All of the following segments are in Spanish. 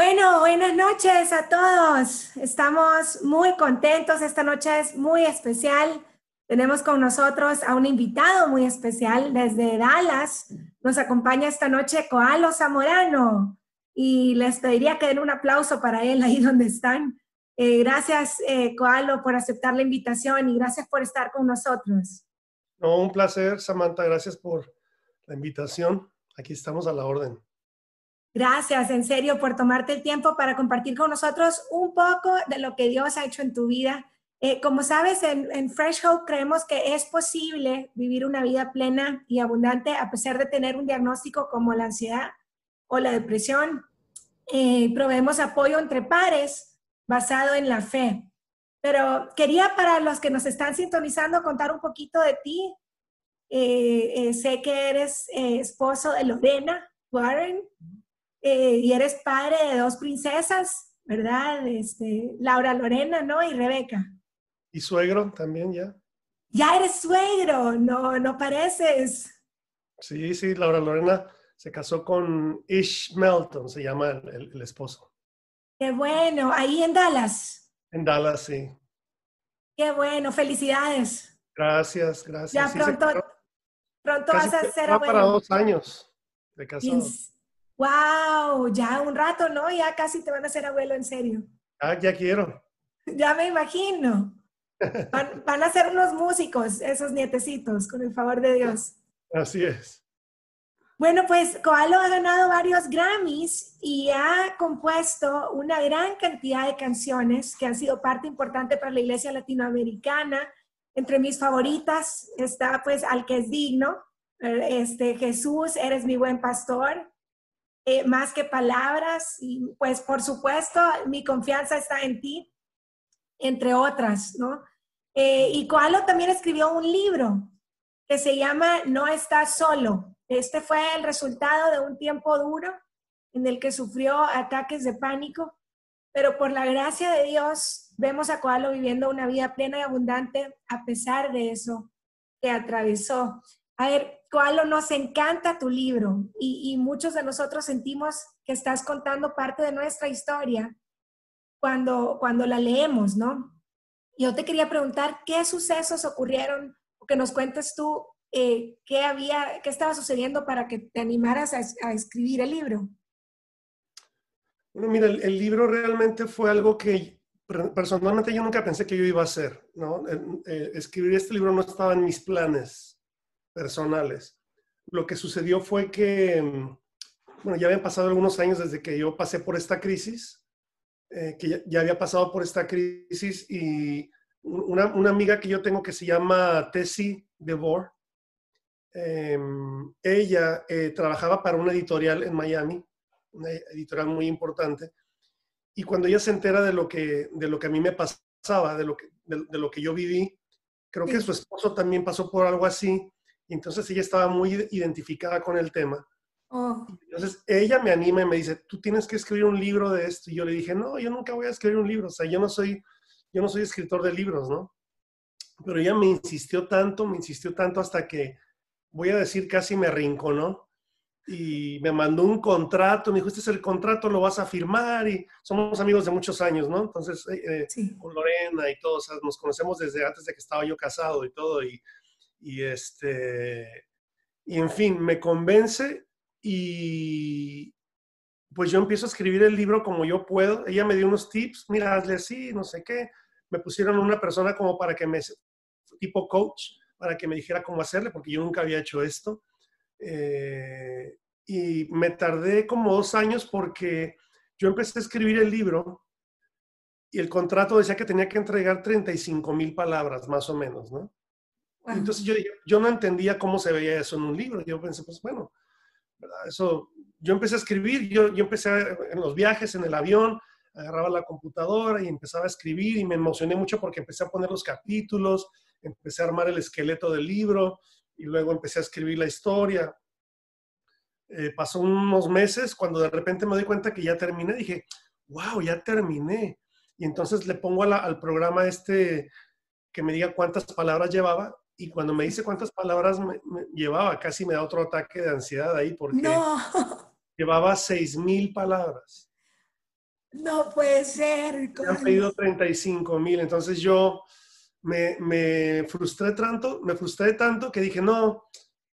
Bueno, buenas noches a todos. Estamos muy contentos. Esta noche es muy especial. Tenemos con nosotros a un invitado muy especial desde Dallas. Nos acompaña esta noche Coalo Zamorano y les pediría que den un aplauso para él ahí donde están. Eh, gracias, eh, Coalo, por aceptar la invitación y gracias por estar con nosotros. No, un placer, Samantha. Gracias por la invitación. Aquí estamos a la orden. Gracias, en serio, por tomarte el tiempo para compartir con nosotros un poco de lo que Dios ha hecho en tu vida. Eh, como sabes, en, Fresh Hope creemos que es posible vivir una vida plena y abundante a pesar de tener un diagnóstico como la ansiedad o la depresión. Eh, proveemos apoyo entre pares basado en la fe. Pero quería para los que nos están sintonizando contar un poquito de ti. Eh, sé que eres esposo de Lorena Warren, eh, y eres padre de dos princesas, ¿verdad? Este, Laura Lorena, ¿no? Y Rebeca. Y suegro también ya. Ya eres suegro, no, no pareces. Sí, sí, Laura Lorena se casó con Ish Melton, se llama el, esposo. Qué bueno, ahí en Dallas. En Dallas, sí. Qué bueno, felicidades. Gracias, gracias. Ya pronto, pronto vas a ser abuelo. para dos años de casado. Wow, ya un rato, ¿no? Ya casi te van a hacer abuelo en serio. Ah, ya quiero. Ya me imagino. Van, a ser unos músicos, esos nietecitos, con el favor de Dios. Así es. Bueno, pues Coalo ha ganado varios Grammys y ha compuesto una gran cantidad de canciones que han sido parte importante para la iglesia latinoamericana. Entre mis favoritas está pues Al que es digno, eh, este Jesús, eres mi buen pastor, eh, más que palabras y pues por supuesto mi confianza está en ti, entre otras, ¿no? Eh, y Coalo también escribió un libro que se llama No estás solo. Este fue el resultado de un tiempo duro en el que sufrió ataques de pánico, pero por la gracia de Dios vemos a Coalo viviendo una vida plena y abundante a pesar de eso que atravesó. A ver, Coalo, nos encanta tu libro y, muchos de nosotros sentimos que estás contando parte de nuestra historia cuando, cuando la leemos, ¿no? Yo te quería preguntar qué sucesos ocurrieron, que nos cuentes tú eh, qué había, qué estaba sucediendo para que te animaras a, escribir el libro. Bueno, mira, el, libro realmente fue algo que personalmente yo nunca pensé que yo iba a hacer, ¿no? Eh, escribir este libro no estaba en mis planes personales. Lo que sucedió fue que, bueno, ya habían pasado algunos años desde que yo pasé por esta crisis, eh, que ya, había pasado por esta crisis y una, una, amiga que yo tengo que se llama Tessie DeVore, em, ella eh, trabajaba para una editorial en Miami, una editorial muy importante, y cuando ella se entera de lo que, de lo que a mí me pasaba, de lo que, de, lo que yo viví, creo que su esposo también pasó por algo así, y entonces ella estaba muy identificada con el tema. Oh. Entonces ella me anima y me dice, tú tienes que escribir un libro de esto. Y yo le dije, no, yo nunca voy a escribir un libro. O sea, yo no soy, yo no soy escritor de libros, ¿no? Pero ella me insistió tanto, me insistió tanto hasta que, voy a decir, casi me arrinconó. Y me mandó un contrato, me dijo, este es el contrato, lo vas a firmar. Y somos amigos de muchos años, ¿no? Entonces, eh, eh, con Lorena y todos, nos conocemos desde antes de que estaba yo casado y todo. Y y este, y en fin, me convence y pues yo empiezo a escribir el libro como yo puedo. Ella me dio unos tips, mira, hazle así, no sé qué. Me pusieron una persona como para que me, tipo coach, para que me dijera cómo hacerle, porque yo nunca había hecho esto. Eh, y me tardé como dos años porque yo empecé a escribir el libro y el contrato decía que tenía que entregar 35 mil palabras, más o menos, ¿no? Entonces yo, yo no entendía cómo se veía eso en un libro. Yo pensé, pues bueno, eso yo empecé a escribir, yo, yo empecé en los viajes, en el avión, agarraba la computadora y empezaba a escribir y me emocioné mucho porque empecé a poner los capítulos, empecé a armar el esqueleto del libro y luego empecé a escribir la historia. Eh, pasó unos meses cuando de repente me di cuenta que ya terminé, dije, wow, ya terminé. Y entonces le pongo al programa este que me diga cuántas palabras llevaba y cuando me dice cuántas palabras me, llevaba, casi me da otro ataque de ansiedad ahí porque llevaba seis mil palabras. No puede ser. Me han pedido 35 mil, entonces yo me, me, frustré tanto, me frustré tanto que dije, no,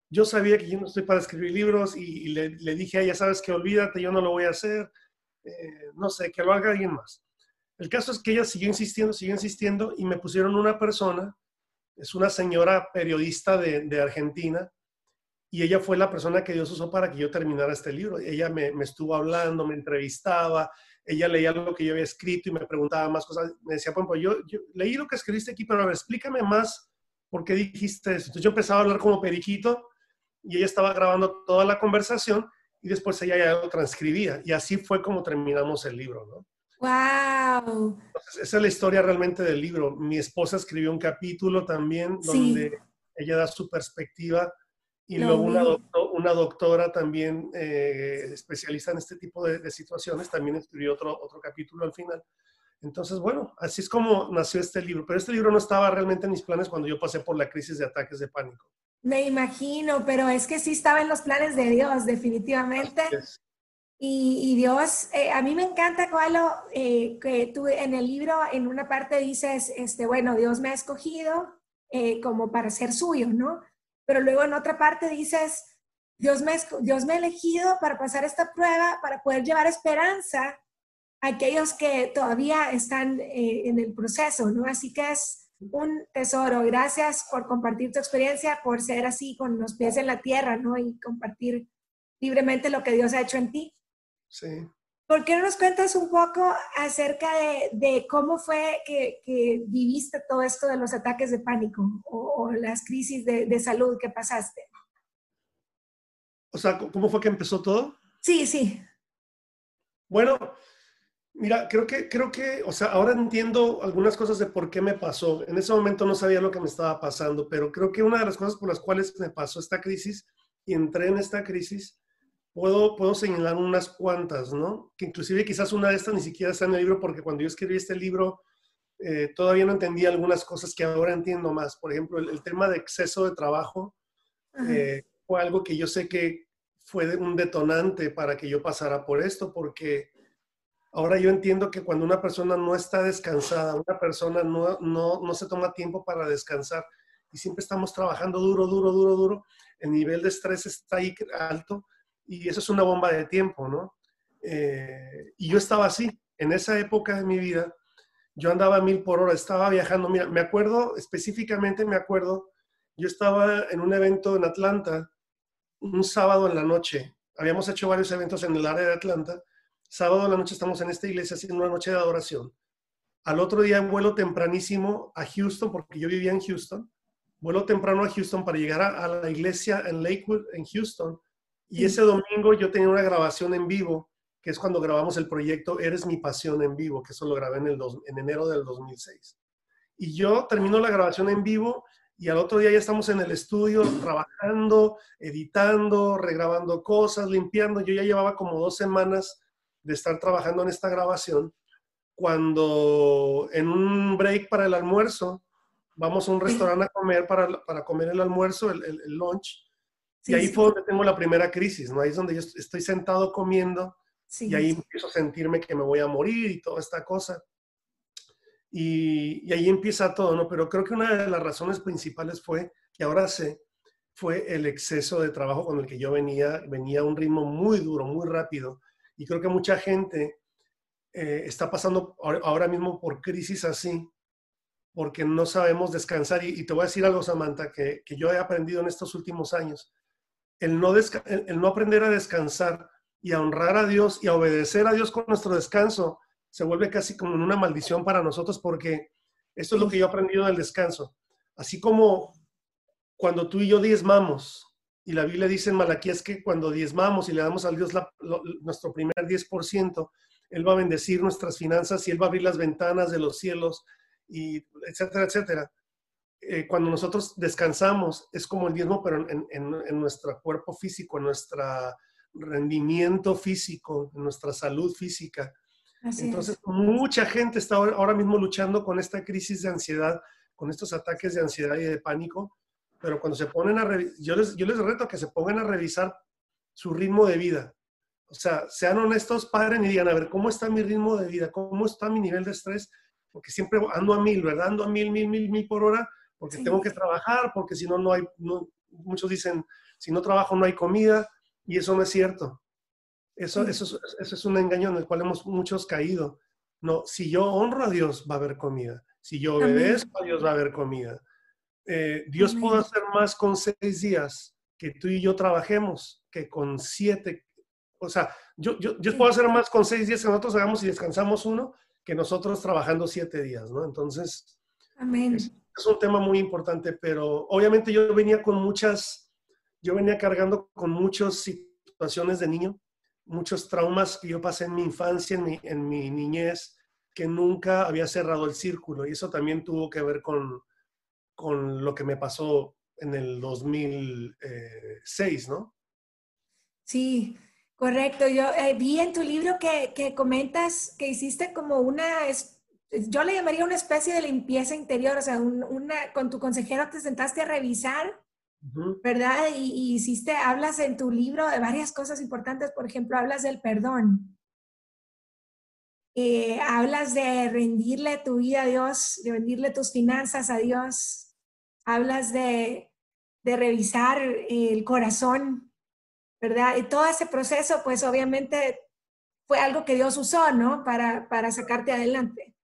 yo sabía que yo no estoy para escribir libros y, le, le, dije a ella, sabes que olvídate, yo no lo voy a hacer, eh, no sé, que lo haga alguien más. El caso es que ella siguió insistiendo, siguió insistiendo y me pusieron una persona, es una señora periodista de, Argentina, y ella fue la persona que Dios usó para que yo terminara este libro. Ella me, estuvo hablando, me entrevistaba, ella leía lo que yo había escrito y me preguntaba más cosas. Me decía, bueno, yo, yo leí lo que escribiste aquí, pero a ver, explícame más por qué dijiste eso. Entonces yo empezaba a hablar como periquito y ella estaba grabando toda la conversación y después ella ya lo transcribía. Y así fue como terminamos el libro, ¿no? ¡Wow! esa es la historia realmente del libro. Mi esposa escribió un capítulo también donde ella da su perspectiva y luego una, una, doctora también eh, especialista en este tipo de, situaciones también escribió otro, otro capítulo al final. Entonces, bueno, así es como nació este libro. Pero este libro no estaba realmente en mis planes cuando yo pasé por la crisis de ataques de pánico. Me imagino, pero es que sí estaba en los planes de Dios, definitivamente. Y, Dios, eh, a mí me encanta, Coalo, eh, que tú en el libro, en una parte dices, este, bueno, Dios me ha escogido eh, como para ser suyo, ¿no? Pero luego en otra parte dices, Dios me, Dios me ha elegido para pasar esta prueba, para poder llevar esperanza a aquellos que todavía están en el proceso, ¿no? Así que es un tesoro. Gracias por compartir tu experiencia, por ser así con los pies en la tierra, ¿no? Y compartir libremente lo que Dios ha hecho en ti. Sí. ¿Por qué no nos cuentas un poco acerca de, cómo fue que, viviste todo esto de los ataques de pánico o, las crisis de, salud que pasaste? O sea, ¿cómo fue que empezó todo? Sí, sí. Bueno, mira, creo que, creo que, o sea, ahora entiendo algunas cosas de por qué me pasó. En ese momento no sabía lo que me estaba pasando, pero creo que una de las cosas por las cuales me pasó esta crisis y entré en esta crisis puedo, puedo señalar unas cuantas, ¿no? Que inclusive quizás una de estas ni siquiera está en el libro porque cuando yo escribí este libro eh, todavía no entendía algunas cosas que ahora entiendo más. Por ejemplo, el, tema de exceso de trabajo eh, fue algo que yo sé que fue un detonante para que yo pasara por esto porque ahora yo entiendo que cuando una persona no está descansada, una persona no, no, no se toma tiempo para descansar y siempre estamos trabajando duro, duro, duro, duro, el nivel de estrés está ahí alto y eso es una bomba de tiempo, ¿no? Eh, y yo estaba así, en esa época de mi vida, yo andaba a mil por hora, estaba viajando, mira, me acuerdo, específicamente me acuerdo, yo estaba en un evento en Atlanta, un sábado en la noche, habíamos hecho varios eventos en el área de Atlanta, sábado en la noche estamos en esta iglesia haciendo una noche de adoración. Al otro día vuelo tempranísimo a Houston, porque yo vivía en Houston, vuelo temprano a Houston para llegar a la iglesia en Lakewood, en Houston, y ese domingo yo tenía una grabación en vivo, que es cuando grabamos el proyecto Eres mi pasión en vivo, que eso lo grabé en, el en enero del 2006. Y yo termino la grabación en vivo y al otro día ya estamos en el estudio trabajando, editando, regrabando cosas, limpiando. Yo ya llevaba como dos semanas de estar trabajando en esta grabación, cuando en un break para el almuerzo, vamos a un restaurante a comer para, para comer el almuerzo, el, el, el lunch, y ahí fue donde tengo la primera crisis, ¿no? Ahí es donde yo estoy sentado comiendo y ahí empiezo a sentirme que me voy a morir y toda esta cosa. Y, y, ahí empieza todo, ¿no? Pero creo que una de las razones principales fue, que ahora sé, fue el exceso de trabajo con el que yo venía, venía a un ritmo muy duro, muy rápido. Y creo que mucha gente eh, está pasando ahora mismo por crisis así, porque no sabemos descansar. Y, y, te voy a decir algo, Samantha, que, que yo he aprendido en estos últimos años el no, el no aprender a descansar y a honrar a Dios y a obedecer a Dios con nuestro descanso se vuelve casi como una maldición para nosotros porque esto es lo que yo he aprendido del descanso. Así como cuando tú y yo diezmamos, Y la Biblia dice en Malaquías que cuando diezmamos y le damos a Dios nuestro primer 10%, Él va a bendecir nuestras finanzas y Él va a abrir las ventanas de los cielos, y etcétera, etcétera. Eh, cuando nosotros descansamos, es como el diezmo, pero en, en, nuestro cuerpo físico, en nuestro rendimiento físico, en nuestra salud física. Entonces, mucha gente está ahora mismo luchando con esta crisis de ansiedad, con estos ataques de ansiedad y de pánico, pero cuando se ponen a yo les, yo les reto a que se pongan a revisar su ritmo de vida. O sea, sean honestos, padres, y digan, a ver, ¿cómo está mi ritmo de vida? ¿Cómo está mi nivel de estrés? Porque siempre ando a mil, ¿verdad? Ando a mil, mil, mil, mil por hora, porque tengo que trabajar, porque si no, no hay, muchos dicen, si no trabajo no hay comida, y eso no es cierto. Eso, eso, eso es un engaño en el cual hemos muchos caído. No, si yo honro a Dios, va a haber comida. Si yo obedezco a Dios, va a haber comida. Eh, Dios puede hacer más con seis días que tú y yo trabajemos que con siete. O sea, yo, yo, Dios puede hacer más con seis días que nosotros hagamos y descansamos uno que nosotros trabajando siete días, ¿no? Entonces, Amén. Es, es un tema muy importante, pero obviamente yo venía con muchas, yo venía cargando con muchas situaciones de niño, muchos traumas que yo pasé en mi infancia, en mi, en mi niñez, que nunca había cerrado el círculo y eso también tuvo que ver con, con lo que me pasó en el 2006, ¿no? Sí, correcto. Yo eh, vi en tu libro que, que, comentas que hiciste como una, yo le llamaría una especie de limpieza interior, o sea, una, con tu consejero te sentaste a revisar, ¿verdad? Y, y, hiciste, hablas en tu libro de varias cosas importantes, por ejemplo, hablas del perdón. Eh, hablas de rendirle tu vida a Dios, de rendirle tus finanzas a Dios, hablas de, de revisar el corazón, ¿verdad? Y todo ese proceso, pues obviamente fue algo que Dios usó, ¿no? Para, para sacarte adelante.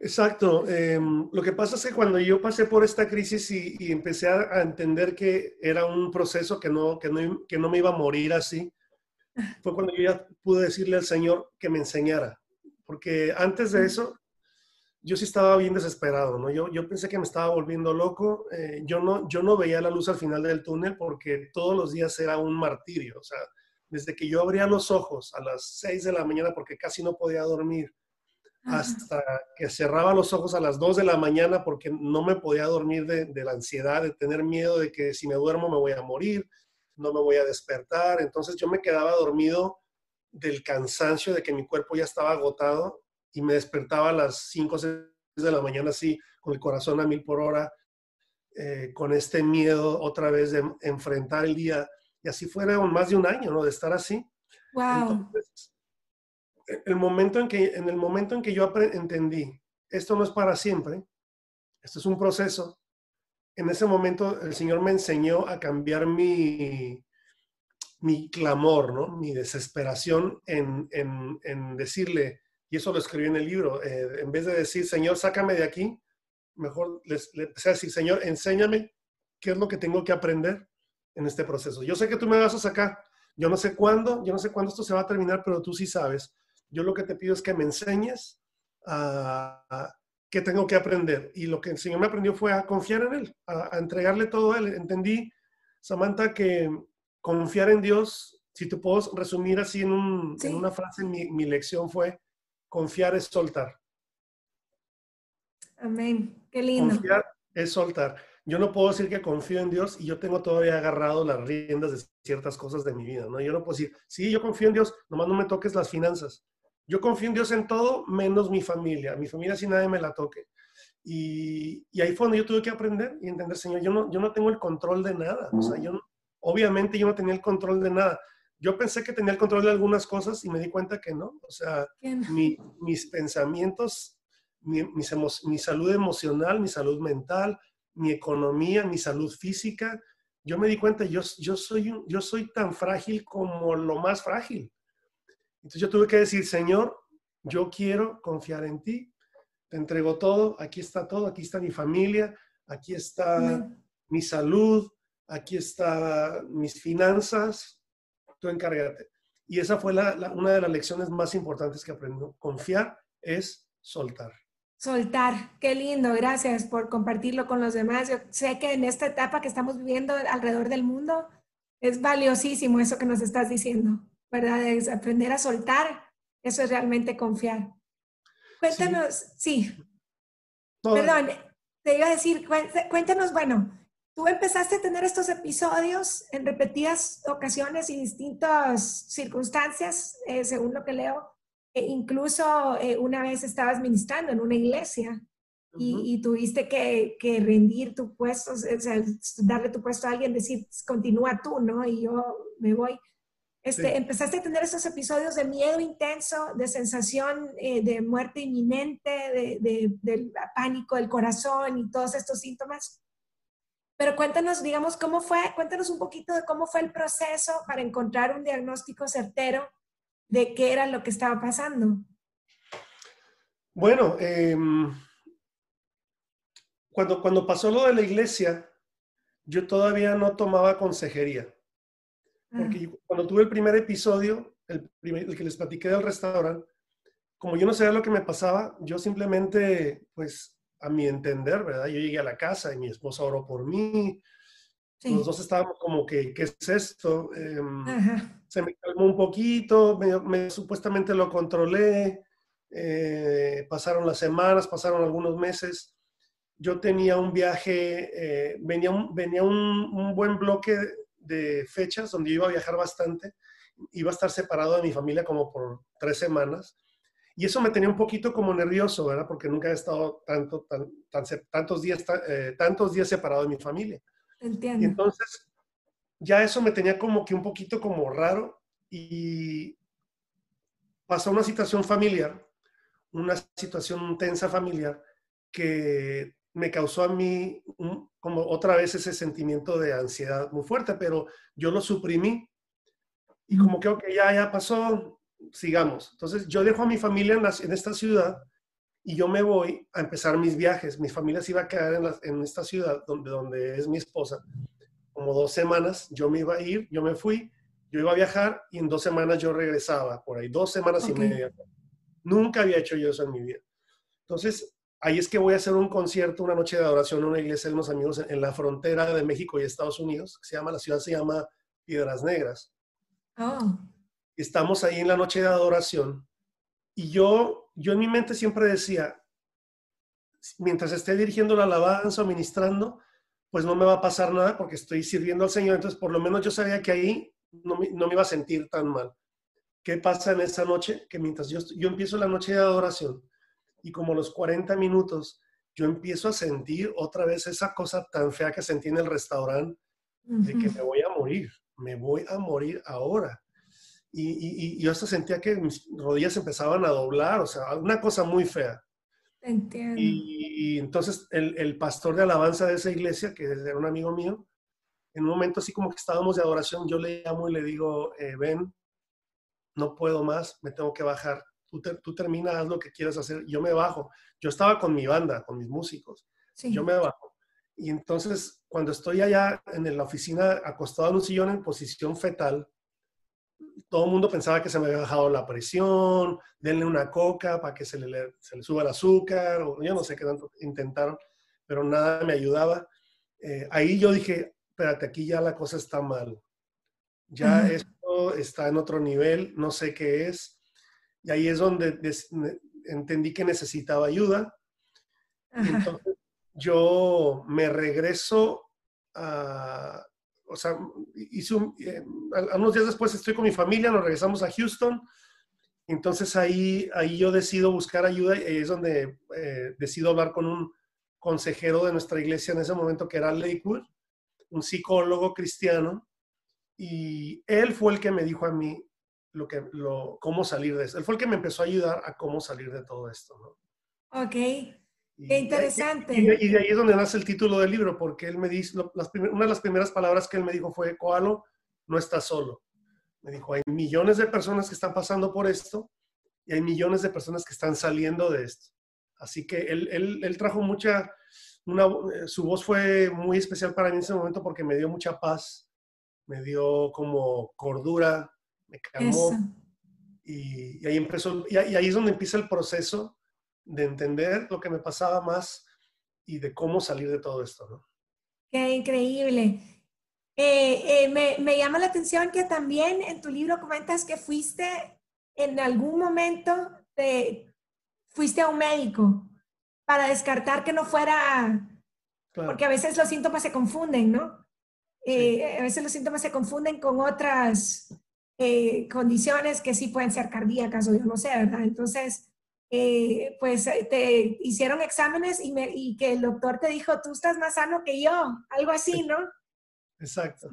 Exacto. Em, lo que pasa es que cuando yo pasé por esta crisis y, y empecé a, a, entender que era un proceso que no, que, no, que no me iba a morir así, fue cuando yo ya pude decirle al Señor que me enseñara. Porque antes de eso, yo sí estaba bien desesperado, ¿no? Yo, yo pensé que me estaba volviendo loco. Eh, yo, no, yo no veía la luz al final del túnel porque todos los días era un martirio. O sea, desde que yo abría los ojos a las 6 de la mañana porque casi no podía dormir, hasta que cerraba los ojos a las 2 de la mañana porque no me podía dormir de, de la ansiedad, de tener miedo de que si me duermo me voy a morir, no me voy a despertar. Entonces yo me quedaba dormido del cansancio de que mi cuerpo ya estaba agotado y me despertaba a las 5 o 6 de la mañana así, con el corazón a mil por hora, eh, con este miedo otra vez de enfrentar el día. Y así fuera más de un año, ¿no? De estar así. Wow. El momento en que, en el momento en que yo entendí, esto no es para siempre, esto es un proceso, en ese momento el Señor me enseñó a cambiar mi, mi clamor, ¿no? mi desesperación en, en, en decirle, y eso lo escribí en el libro, eh, en vez de decir, Señor, sácame de aquí, mejor les, le empecé a decir, Señor, enséñame qué es lo que tengo que aprender en este proceso. Yo sé que tú me vas a sacar, yo no sé cuándo, yo no sé cuándo esto se va a terminar, pero tú sí sabes. Yo lo que te pido es que me enseñes a, a que tengo que aprender. Y lo que el Señor me aprendió fue a confiar en Él, a, a, entregarle todo a Él. Entendí, Samantha, que confiar en Dios, si te puedo resumir así en, un, sí. en una frase, mi, mi, lección fue, confiar es soltar. Amén, qué lindo. Confiar es soltar. Yo no puedo decir que confío en Dios y yo tengo todavía agarrado las riendas de ciertas cosas de mi vida, ¿no? Yo no puedo decir, sí, yo confío en Dios, nomás no me toques las finanzas. Yo confío en Dios en todo, menos mi familia. Mi familia si nadie me la toque. Y, y, ahí fue donde yo tuve que aprender y entender, Señor, yo no, yo no tengo el control de nada. O sea, yo, obviamente yo no tenía el control de nada. Yo pensé que tenía el control de algunas cosas y me di cuenta que no. O sea, mi, mis pensamientos, mi, mis emo, mi salud emocional, mi salud mental, mi economía, mi salud física, yo me di cuenta, yo, yo, soy, yo soy tan frágil como lo más frágil. Entonces yo tuve que decir, Señor, yo quiero confiar en ti, te entrego todo, aquí está todo, aquí está mi familia, aquí está mi salud, aquí está mis finanzas, tú encárgate. Y esa fue la, la, una de las lecciones más importantes que aprendí. Confiar es soltar. Soltar, qué lindo, gracias por compartirlo con los demás. Yo sé que en esta etapa que estamos viviendo alrededor del mundo es valiosísimo eso que nos estás diciendo, ¿verdad? Es aprender a soltar, eso es realmente confiar. Cuéntanos, sí. Perdón, te iba a decir, cuéntanos, bueno, tú empezaste a tener estos episodios en repetidas ocasiones y distintas circunstancias, eh, según lo que leo. E incluso eh, una vez estabas ministrando en una iglesia y, tuviste que, rendir tu puesto, o sea, darle tu puesto a alguien, decir, continúa tú, ¿no? Y yo me voy. Este, Empezaste a tener esos episodios de miedo intenso, de sensación eh, de muerte inminente, de, del pánico del corazón y todos estos síntomas. Pero cuéntanos, digamos, cómo fue, cuéntanos un poquito de cómo fue el proceso para encontrar un diagnóstico certero de qué era lo que estaba pasando. Bueno, em, cuando, cuando pasó lo de la iglesia, yo todavía no tomaba consejería. Porque ah. cuando tuve el primer episodio, el, el, que les platiqué del restaurante, como yo no sabía lo que me pasaba, yo simplemente, pues, a mi entender, ¿verdad? Yo llegué a la casa y mi esposa oró por mí, los dos estábamos como que, ¿qué es esto? Em, se me calmó un poquito, me, supuestamente lo controlé, eh, pasaron las semanas, pasaron algunos meses. Yo tenía un viaje, eh, venía, un, venía un, buen bloque de fechas donde iba a viajar bastante, iba a estar separado de mi familia como por tres semanas. Y eso me tenía un poquito como nervioso, ¿verdad? Porque nunca he estado tanto, tan, tantos, días, eh, tantos días separado de mi familia. Entiendo. Y entonces, ya eso me tenía como que un poquito como raro y pasó una situación familiar, una situación tensa familiar que me causó a mí como otra vez ese sentimiento de ansiedad muy fuerte, pero yo lo suprimí y como que, ok, ya, ya pasó, sigamos. Entonces yo dejo a mi familia en, en esta ciudad y yo me voy a empezar mis viajes. Mi familia se iba a quedar en, en, esta ciudad donde, donde es mi esposa. Como dos semanas yo me iba a ir, yo me fui, yo iba a viajar y en dos semanas yo regresaba, por ahí, dos semanas y media. Nunca había hecho yo eso en mi vida. Entonces, ahí es que voy a hacer un concierto, una noche de adoración en una iglesia de unos amigos en, la frontera de México y Estados Unidos, que se llama, la ciudad se llama Piedras Negras. Oh. Estamos ahí en la noche de adoración y yo, yo en mi mente siempre decía, mientras esté dirigiendo la alabanza o ministrando, pues no me va a pasar nada porque estoy sirviendo al Señor. Entonces, por lo menos yo sabía que ahí no me, no me iba a sentir tan mal. ¿Qué pasa en esa noche? Que mientras yo, yo empiezo la noche de adoración y como los 40 minutos, yo empiezo a sentir otra vez esa cosa tan fea que sentí en el restaurante, de que me voy a morir, me voy a morir ahora y, yo hasta sentía que mis rodillas empezaban a doblar, o sea, una cosa muy fea. Entiendo. Y, entonces el, el, pastor de alabanza de esa iglesia, que era un amigo mío, en un momento así como que estábamos de adoración, yo le llamo y le digo, eh, ven, no puedo más, me tengo que bajar. Tú, tú termina, haz lo que quieras hacer. Yo me bajo. Yo estaba con mi banda, con mis músicos. Yo me bajo. Y entonces, cuando estoy allá en la oficina, acostado en un sillón en posición fetal, todo el mundo pensaba que se me había bajado la presión, denle una coca para que se le, se le suba el azúcar, o yo no sé qué tanto intentaron, pero nada me ayudaba. Eh, ahí yo dije, espérate, aquí ya la cosa está mal. Ya esto está en otro nivel, no sé qué es. Y ahí es donde entendí que necesitaba ayuda. Entonces yo me regreso a, o sea, hice un, eh, unos días después estoy con mi familia, nos regresamos a Houston. Entonces ahí, ahí yo decido buscar ayuda y es donde eh, decido hablar con un consejero de nuestra iglesia en ese momento que era Lakewood, un psicólogo cristiano. Y él fue el que me dijo a mí lo que, lo, cómo salir de eso. Él fue el que me empezó a ayudar a cómo salir de todo esto. ¿no? Ok. Qué interesante. Y, de ahí es donde nace el título del libro, porque él me dice, una de las primeras palabras que él me dijo fue, Coalo, no estás solo. Me dijo, hay millones de personas que están pasando por esto y hay millones de personas que están saliendo de esto. Así que él, él, él trajo mucha, una, su voz fue muy especial para mí en ese momento porque me dio mucha paz, me dio como cordura, me calmó. Y, ahí empezó, y ahí es donde empieza el proceso de entender lo que me pasaba más y de cómo salir de todo esto, ¿no? Qué increíble. Eh, eh, me, me, llama la atención que también en tu libro comentas que fuiste en algún momento, te, fuiste a un médico para descartar que no fuera, porque a veces los síntomas se confunden, ¿no? Eh, a veces los síntomas se confunden con otras eh, condiciones que sí pueden ser cardíacas o yo no sé, ¿verdad? Entonces, eh, pues te hicieron exámenes y, me, y que el doctor te dijo, tú estás más sano que yo, algo así, ¿no? Exacto.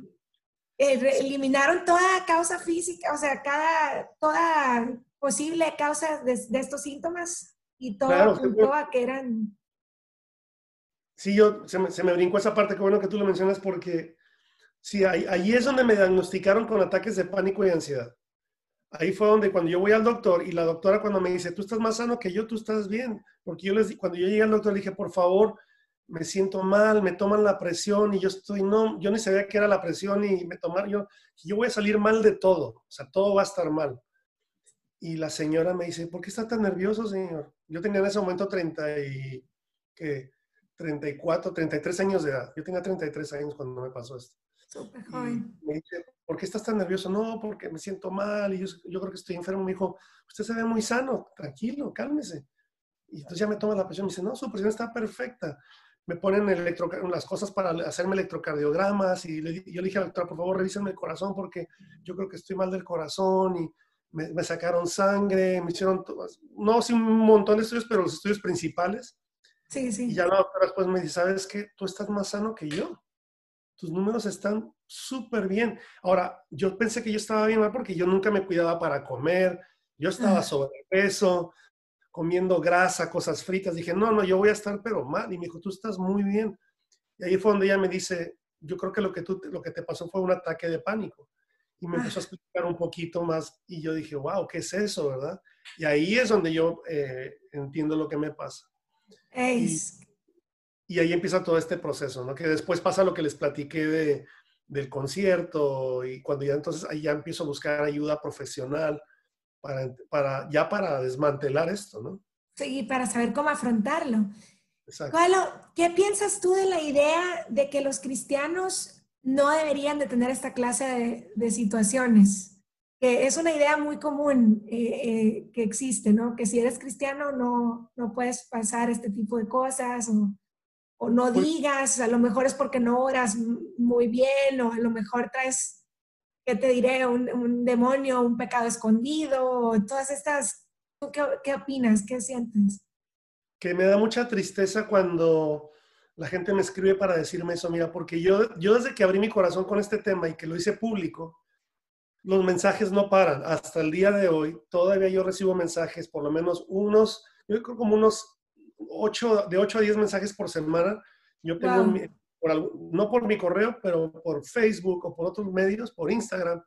eliminaron toda causa física, o sea, cada, toda posible causa de, estos síntomas y todo claro, a que eran... Sí, yo, se me, se me brincó esa parte, qué bueno que tú lo mencionas porque Sí, ahí, es donde me diagnosticaron con ataques de pánico y ansiedad. Ahí fue donde cuando yo voy al doctor y la doctora cuando me dice, tú estás más sano que yo, tú estás bien. Porque yo les cuando yo llegué al doctor le dije, por favor, me siento mal, me toman la presión y yo estoy, no, yo ni sabía qué era la presión y me tomaron, yo, yo voy a salir mal de todo, o sea, todo va a estar mal. Y la señora me dice, ¿por qué está tan nervioso, señor? Yo tenía en ese momento 30 y, ¿qué? 34, 33 años de edad. Yo tenía 33 años cuando me pasó esto. Súper joven. Me dice, ¿por qué estás tan nervioso? No, porque me siento mal y yo, yo, creo que estoy enfermo. Me dijo, usted se ve muy sano, tranquilo, cálmese. Y entonces ya me toma la presión. Me dice, no, su presión está perfecta. Me ponen electro, las cosas para hacerme electrocardiogramas y le, yo le dije a la doctora, por favor, revísenme el corazón porque yo creo que estoy mal del corazón y me, me sacaron sangre, me hicieron, no, sí, un montón de estudios, pero los estudios principales. Sí, sí. Y ya la doctora después me dice, ¿sabes qué? Tú estás más sano que yo tus números están súper bien. Ahora, yo pensé que yo estaba bien mal porque yo nunca me cuidaba para comer, yo estaba sobrepeso, comiendo grasa, cosas fritas. Dije, no, no, yo voy a estar pero mal. Y me dijo, tú estás muy bien. Y ahí fue donde ella me dice, yo creo que lo que, tú, lo que te pasó fue un ataque de pánico. Y me empezó a explicar un poquito más y yo dije, wow, ¿qué es eso, verdad? Y ahí es donde yo eh, entiendo lo que me pasa. Es, y ahí empieza todo este proceso, ¿no? Que después pasa lo que les platiqué de, del concierto y cuando ya entonces ahí ya empiezo a buscar ayuda profesional para, para ya para desmantelar esto, ¿no? Sí, para saber cómo afrontarlo. Exacto. ¿qué piensas tú de la idea de que los cristianos no deberían de tener esta clase de, de situaciones? Que es una idea muy común eh, eh, que existe, ¿no? Que si eres cristiano no, no puedes pasar este tipo de cosas o o no pues digas, a lo mejor es porque no oras muy bien, o a lo mejor traes, ¿qué te diré? Un, un demonio, un pecado escondido, todas estas, ¿tú qué, qué, opinas? ¿Qué sientes? Que me da mucha tristeza cuando la gente me escribe para decirme eso, mira, porque yo, yo desde que abrí mi corazón con este tema y que lo hice público, los mensajes no paran. Hasta el día de hoy, todavía yo recibo mensajes, por lo menos unos, yo creo como unos 8, de 8 a 10 mensajes por semana. Yo tengo, no por mi correo, pero por Facebook o por otros medios, por Instagram,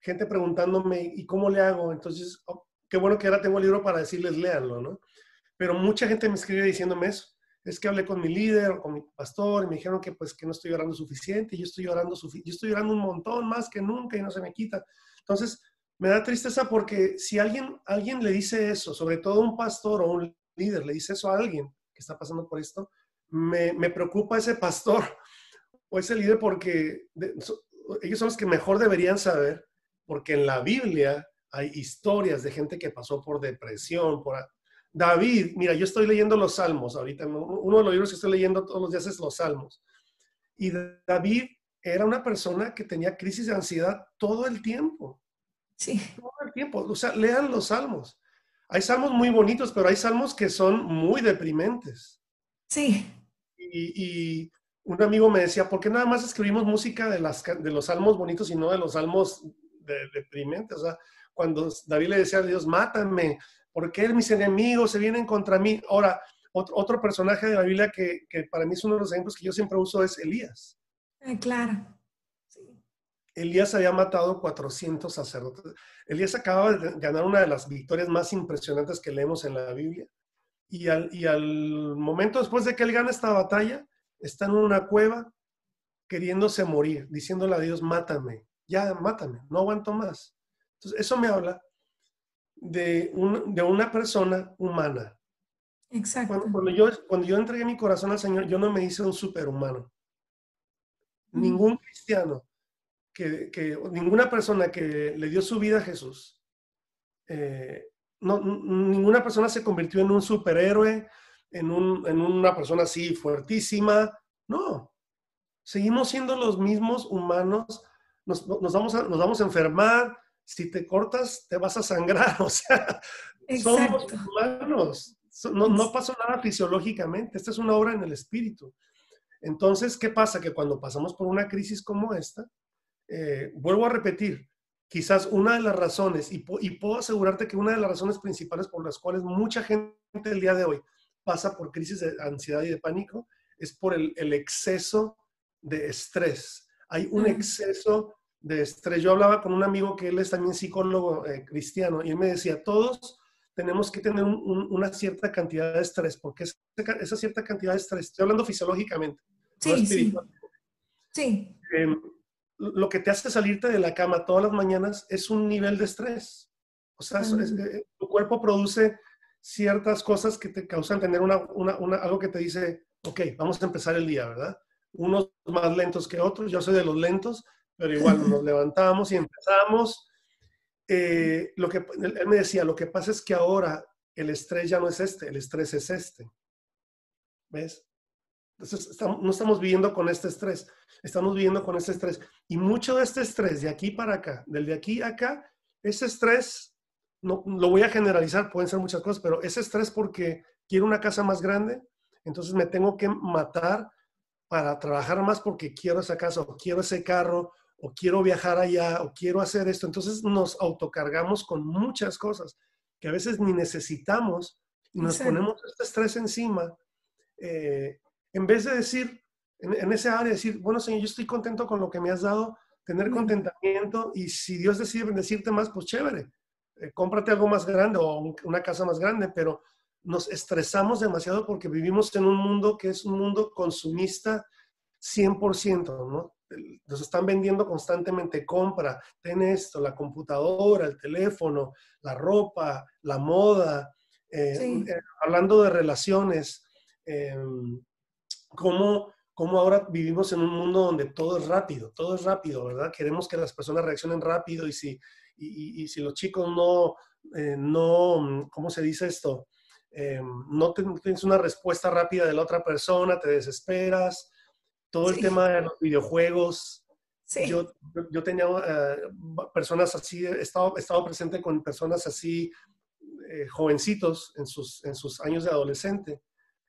gente preguntándome, ¿y cómo le hago? Entonces, oh, qué bueno que ahora tengo el libro para decirles, léanlo, ¿no? Pero mucha gente me escribe diciéndome eso. Es que hablé con mi líder o con mi pastor y me dijeron que pues que no estoy llorando suficiente, yo estoy llorando, yo estoy llorando un montón más que nunca y no se me quita. Entonces, me da tristeza porque si alguien, alguien le dice eso, sobre todo un pastor o un líder le dice eso a alguien que está pasando por esto, me, me preocupa ese pastor o ese líder porque ellos son los que mejor deberían saber, porque en la Biblia hay historias de gente que pasó por depresión, por... David, mira, yo estoy leyendo los Salmos ahorita, uno de los libros que estoy leyendo todos los días es los Salmos. Y David era una persona que tenía crisis de ansiedad todo el tiempo. Sí. Todo el tiempo. O sea, lean los Salmos. Hay salmos muy bonitos, pero hay salmos que son muy deprimentes. Sí. Y, un amigo me decía, ¿por qué nada más escribimos música de, las, de los salmos bonitos y no de los salmos deprimentes? O sea, cuando David le decía a Dios, mátame, ¿por qué mis enemigos se vienen contra mí? Ahora, otro, otro personaje de la Biblia que, que, para mí es uno de los ejemplos que yo siempre uso es Elías. Ah, claro. Elías había matado 400 sacerdotes. Elías acababa de ganar una de las victorias más impresionantes que leemos en la Biblia. Y al, y al momento después de que él gana esta batalla, está en una cueva queriéndose morir, diciéndole a Dios, mátame, ya mátame, no aguanto más. Entonces, eso me habla de, un, de una persona humana. Exacto. Cuando, yo, cuando yo entregué mi corazón al Señor, yo no me hice un superhumano. Ningún cristiano, que, que, ninguna persona que le dio su vida a Jesús, eh, no, ninguna persona se convirtió en un superhéroe, en, un, en una persona así fuertísima. No, seguimos siendo los mismos humanos, nos, nos, vamos, a, nos vamos a enfermar, si te cortas te vas a sangrar, o sea, somos humanos, no, no pasó nada fisiológicamente, esta es una obra en el espíritu. Entonces, ¿qué pasa? Que cuando pasamos por una crisis como esta, eh, vuelvo a repetir, quizás una de las razones, y, y, puedo asegurarte que una de las razones principales por las cuales mucha gente el día de hoy pasa por crisis de ansiedad y de pánico, es por el, el exceso de estrés. Hay un exceso de estrés. Yo hablaba con un amigo que él es también psicólogo eh, cristiano y él me decía, todos tenemos que tener una cierta cantidad de estrés, porque esa, cierta cantidad de estrés, estoy hablando fisiológicamente, sí, sí. sí. Em, lo que te hace salirte de la cama todas las mañanas es un nivel de estrés. O sea, eh, tu cuerpo produce ciertas cosas que te causan tener una, algo que te dice, ok, vamos a empezar el día, ¿verdad? Unos más lentos que otros, yo soy de los lentos, pero igual nos levantamos y empezamos. Eh, lo que, él me decía, lo que pasa es que ahora el estrés ya no es este, el estrés es este. ¿Ves? Entonces, no estamos viviendo con este estrés, estamos viviendo con este estrés. Y mucho de este estrés de aquí para acá, del de aquí a acá, ese estrés, no, lo voy a generalizar, pueden ser muchas cosas, pero ese estrés porque quiero una casa más grande, entonces me tengo que matar para trabajar más porque quiero esa casa o quiero ese carro o quiero viajar allá, o quiero hacer esto. Entonces nos autocargamos con muchas cosas que a veces ni necesitamos y nos ponemos este estrés encima. Eh, en vez de decir, en, ese área, decir, bueno, Señor, yo estoy contento con lo que me has dado, tener contentamiento y si Dios decide bendecirte más, pues chévere, eh, cómprate algo más grande o una casa más grande, pero nos estresamos demasiado porque vivimos en un mundo que es un mundo consumista 100%, ¿no? nos están vendiendo constantemente, compra, ten esto, la computadora, el teléfono, la ropa, la moda, eh, eh, hablando de relaciones, eh, cómo, ahora vivimos en un mundo donde todo es rápido, todo es rápido, ¿verdad? Queremos que las personas reaccionen rápido y si, y, si los chicos no, no, ¿cómo se dice esto? no tienes una respuesta rápida de la otra persona, te desesperas, todo el tema de los videojuegos. Yo, yo tenía eh, personas así, he estado, estado presente con personas así, eh, jovencitos en sus, en sus años de adolescente,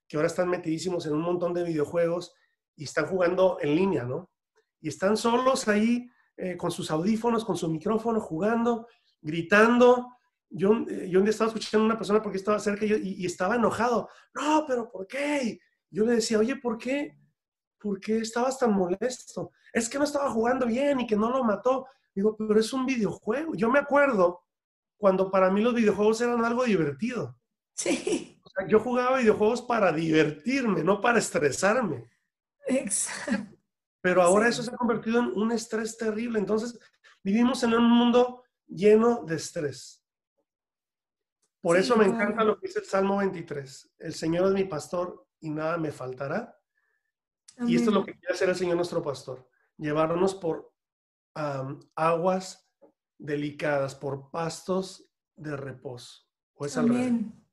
que ahora están metidísimos en un montón de videojuegos y están jugando en línea, ¿no? Y están solos ahí eh, con sus audífonos, con su micrófono, jugando, gritando. Yo, yo un día estaba escuchando a una persona porque estaba cerca y, y estaba enojado. No, pero ¿por qué? Yo le decía, oye, ¿por qué? ¿por qué estabas tan molesto? Es que no estaba jugando bien y que no lo mató. Digo, pero es un videojuego. Yo me acuerdo cuando para mí los videojuegos eran algo divertido. Sí. O sea, yo jugaba videojuegos para divertirme, no para estresarme. Exacto. Pero ahora eso se ha convertido en un estrés terrible. Entonces, vivimos en un mundo lleno de estrés. Por eso me encanta lo que dice el Salmo 23. El Señor es mi pastor y nada me faltará. Y esto es lo que quiere hacer el Señor nuestro pastor, llevarnos por aguas delicadas, por pastos de reposo. O es Amén.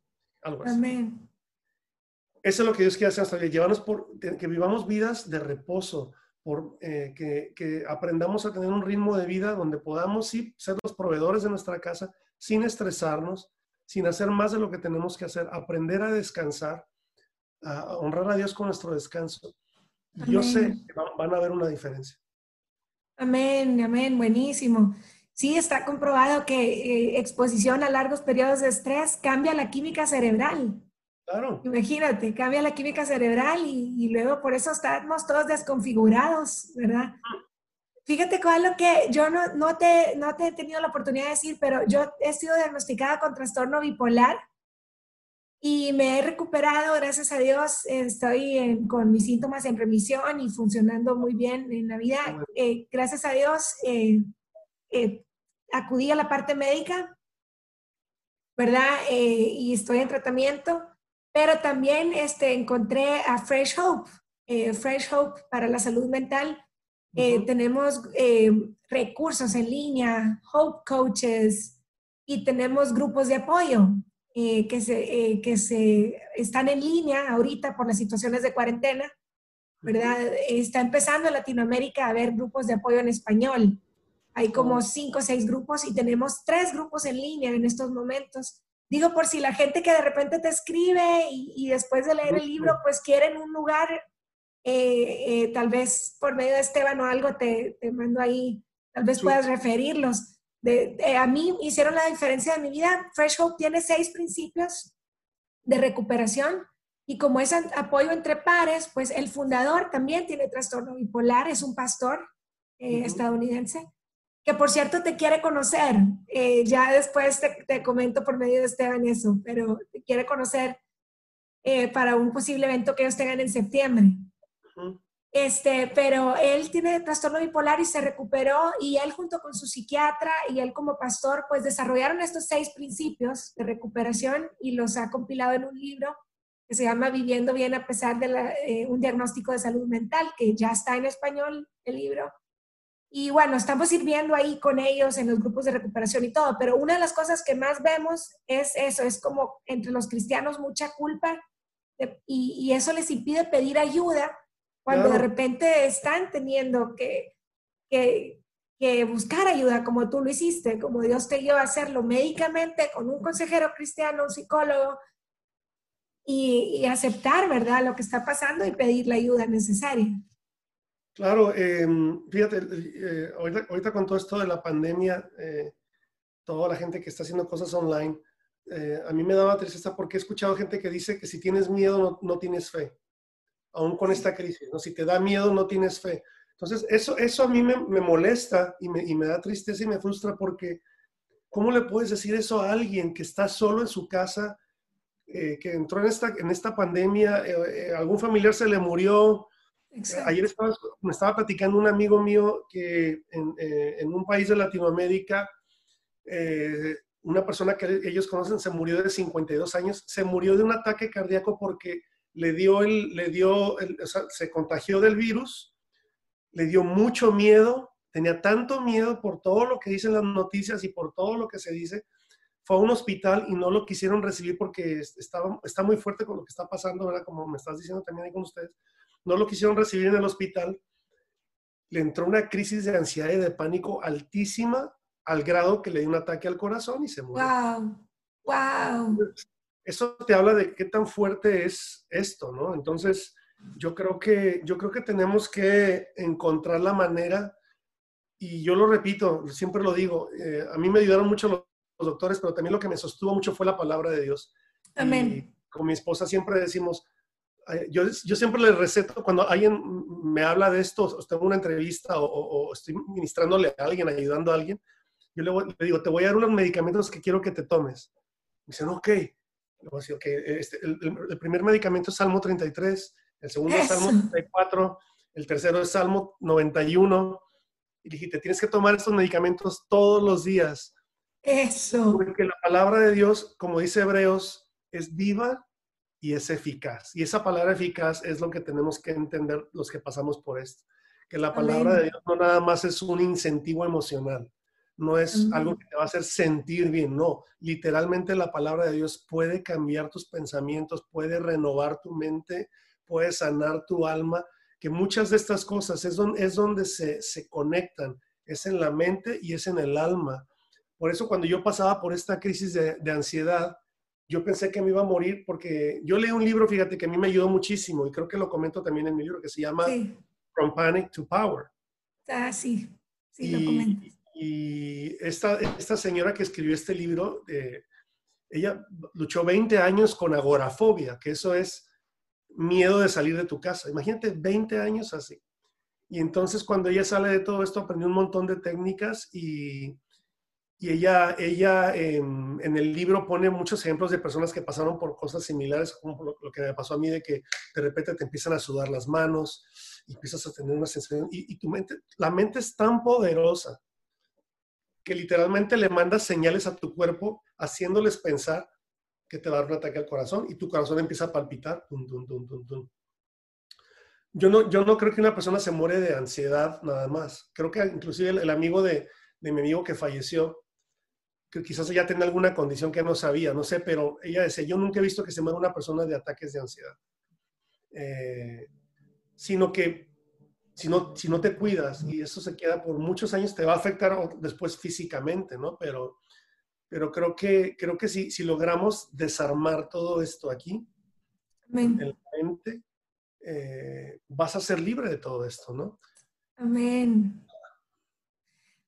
Algo así. Amén. Eso es lo que Dios quiere hacer hasta llevarnos por, que vivamos vidas de reposo, por, eh, que, que, aprendamos a tener un ritmo de vida donde podamos sí, ser los proveedores de nuestra casa sin estresarnos, sin hacer más de lo que tenemos que hacer, aprender a descansar, a honrar a Dios con nuestro descanso yo sé que van a haber una diferencia. Amén, amén, buenísimo. Sí, está comprobado que eh, exposición a largos periodos de estrés cambia la química cerebral. Claro. Imagínate, cambia la química cerebral y, luego por eso estamos todos desconfigurados, ¿verdad? Fíjate cuál lo que yo no, no, te, no te he tenido la oportunidad de decir, pero yo he sido diagnosticada con trastorno bipolar y me he recuperado, gracias a Dios, estoy con mis síntomas en remisión y funcionando muy bien en la vida. Eh, gracias a Dios, eh, eh, acudí a la parte médica, ¿verdad? y estoy en tratamiento. Pero también este, encontré a Fresh Hope, eh, Fresh Hope para la salud mental. Eh, tenemos eh, recursos en línea, Hope Coaches y tenemos grupos de apoyo que, se, que se están en línea ahorita por las situaciones de cuarentena. ¿verdad? Está empezando en Latinoamérica a haber grupos de apoyo en español. Hay como cinco o seis grupos y tenemos tres grupos en línea en estos momentos. Digo, por si la gente que de repente te escribe y, después de leer el libro, pues quieren un lugar, eh, eh, tal vez por medio de Esteban o algo, te, te mando ahí, tal vez puedas referirlos. De, a mí hicieron la diferencia de mi vida. Fresh Hope tiene seis principios de recuperación y como es apoyo entre pares, pues el fundador también tiene trastorno bipolar, es un pastor eh, estadounidense que por cierto te quiere conocer. Eh, ya después te, comento por medio de Esteban eso, pero te quiere conocer eh, para un posible evento que ellos tengan en septiembre. Este, pero él tiene trastorno bipolar y se recuperó y él junto con su psiquiatra y él como pastor pues desarrollaron estos seis principios de recuperación y los ha compilado en un libro que se llama Viviendo bien a pesar de eh, un diagnóstico de salud mental que ya está en español el libro y bueno, estamos sirviendo ahí con ellos en los grupos de recuperación y todo, pero una de las cosas que más vemos es eso, es como entre los cristianos mucha culpa y, eso les impide pedir ayuda cuando de repente están teniendo que, que, que, buscar ayuda como tú lo hiciste, como Dios te dio a hacerlo médicamente con un consejero cristiano, un psicólogo, y, y aceptar, ¿verdad?, lo que está pasando y pedir la ayuda necesaria. Claro, em, fíjate, eh, ahorita, con todo esto de la pandemia, eh, toda la gente que está haciendo cosas online, eh, a mí me daba tristeza porque he escuchado gente que dice que si tienes miedo no, tienes fe, aún con esta crisis, ¿no? Si te da miedo no tienes fe. Entonces, eso, eso a mí me, molesta y me, y me, da tristeza y me frustra porque ¿cómo le puedes decir eso a alguien que está solo en su casa, que entró en esta, en esta pandemia, algún familiar se le murió, Ayer estaba, me estaba platicando un amigo mío que en, eh, en un país de Latinoamérica, eh, una persona que ellos conocen se murió de 52 años, se murió de un ataque cardíaco porque le dio el, le dio, el, o sea, se contagió del virus, le dio mucho miedo, tenía tanto miedo por todo lo que dicen las noticias y por todo lo que se dice, fue a un hospital y no lo quisieron recibir porque estaba, está muy fuerte con lo que está pasando, ¿verdad? Como me estás diciendo también ahí con ustedes no lo quisieron recibir en el hospital, le entró una crisis de ansiedad y de pánico altísima al grado que le dio un ataque al corazón y se murió. ¡Wow! ¡Wow! Eso te habla de qué tan fuerte es esto, ¿no? Entonces, yo creo que, yo creo que tenemos que encontrar la manera, y yo lo repito, siempre lo digo, eh, a mí me ayudaron mucho los, doctores, pero también lo que me sostuvo mucho fue la palabra de Dios. Amén. con mi esposa siempre decimos, yo, yo, siempre le receto, cuando alguien me habla de esto, o tengo una entrevista o, estoy ministrándole a alguien, ayudando a alguien, yo le, digo, te voy a dar unos medicamentos que quiero que te tomes. Me dicen, ok. Le okay este, el, primer medicamento es Salmo 33, el segundo es Salmo 34, el tercero es Salmo 91. Y dije, te tienes que tomar estos medicamentos todos los días. Eso. Porque la palabra de Dios, como dice Hebreos, es viva y es eficaz. Y esa palabra eficaz es lo que tenemos que entender los que pasamos por esto. Que la palabra de Dios no nada más es un incentivo emocional, no es algo que te va a hacer sentir bien, no. Literalmente la palabra de Dios puede cambiar tus pensamientos, puede renovar tu mente, puede sanar tu alma, que muchas de estas cosas es donde, es donde se, se conectan, es en la mente y es en el alma. Por eso cuando yo pasaba por esta crisis de, de ansiedad, yo pensé que me iba a morir porque yo leí un libro, fíjate, que a mí me ayudó muchísimo y creo que lo comento también en mi libro, que se llama From Panic to Power. Ah, sí, sí, lo comento. Y esta, esta señora que escribió este libro, eh, ella luchó 20 años con agorafobia, que eso es miedo de salir de tu casa. Imagínate 20 años así. Y entonces cuando ella sale de todo esto, aprendió un montón de técnicas y y ella, ella em, en el libro pone muchos ejemplos de personas que pasaron por cosas similares, como lo, que me pasó a mí, de que de repente te empiezan a sudar las manos, y empiezas a tener una sensación, y, tu mente, la mente es tan poderosa que literalmente le mandas señales a tu cuerpo haciéndoles pensar que te va a dar un ataque al corazón y tu corazón empieza a palpitar. yo, no, yo no creo que una persona se muere de ansiedad nada más. Creo que inclusive el, amigo de, de, mi amigo que falleció, que quizás ella tenía alguna condición que no sabía, no sé, pero ella decía, yo nunca he visto que se muera una persona de ataques de ansiedad. Eh, sino que si no, si no te cuidas y eso se queda por muchos años, te va a afectar después físicamente, ¿no? Pero, pero creo que, creo que si, si logramos desarmar todo esto aquí, en la mente, eh, vas a ser libre de todo esto, ¿no? Amén.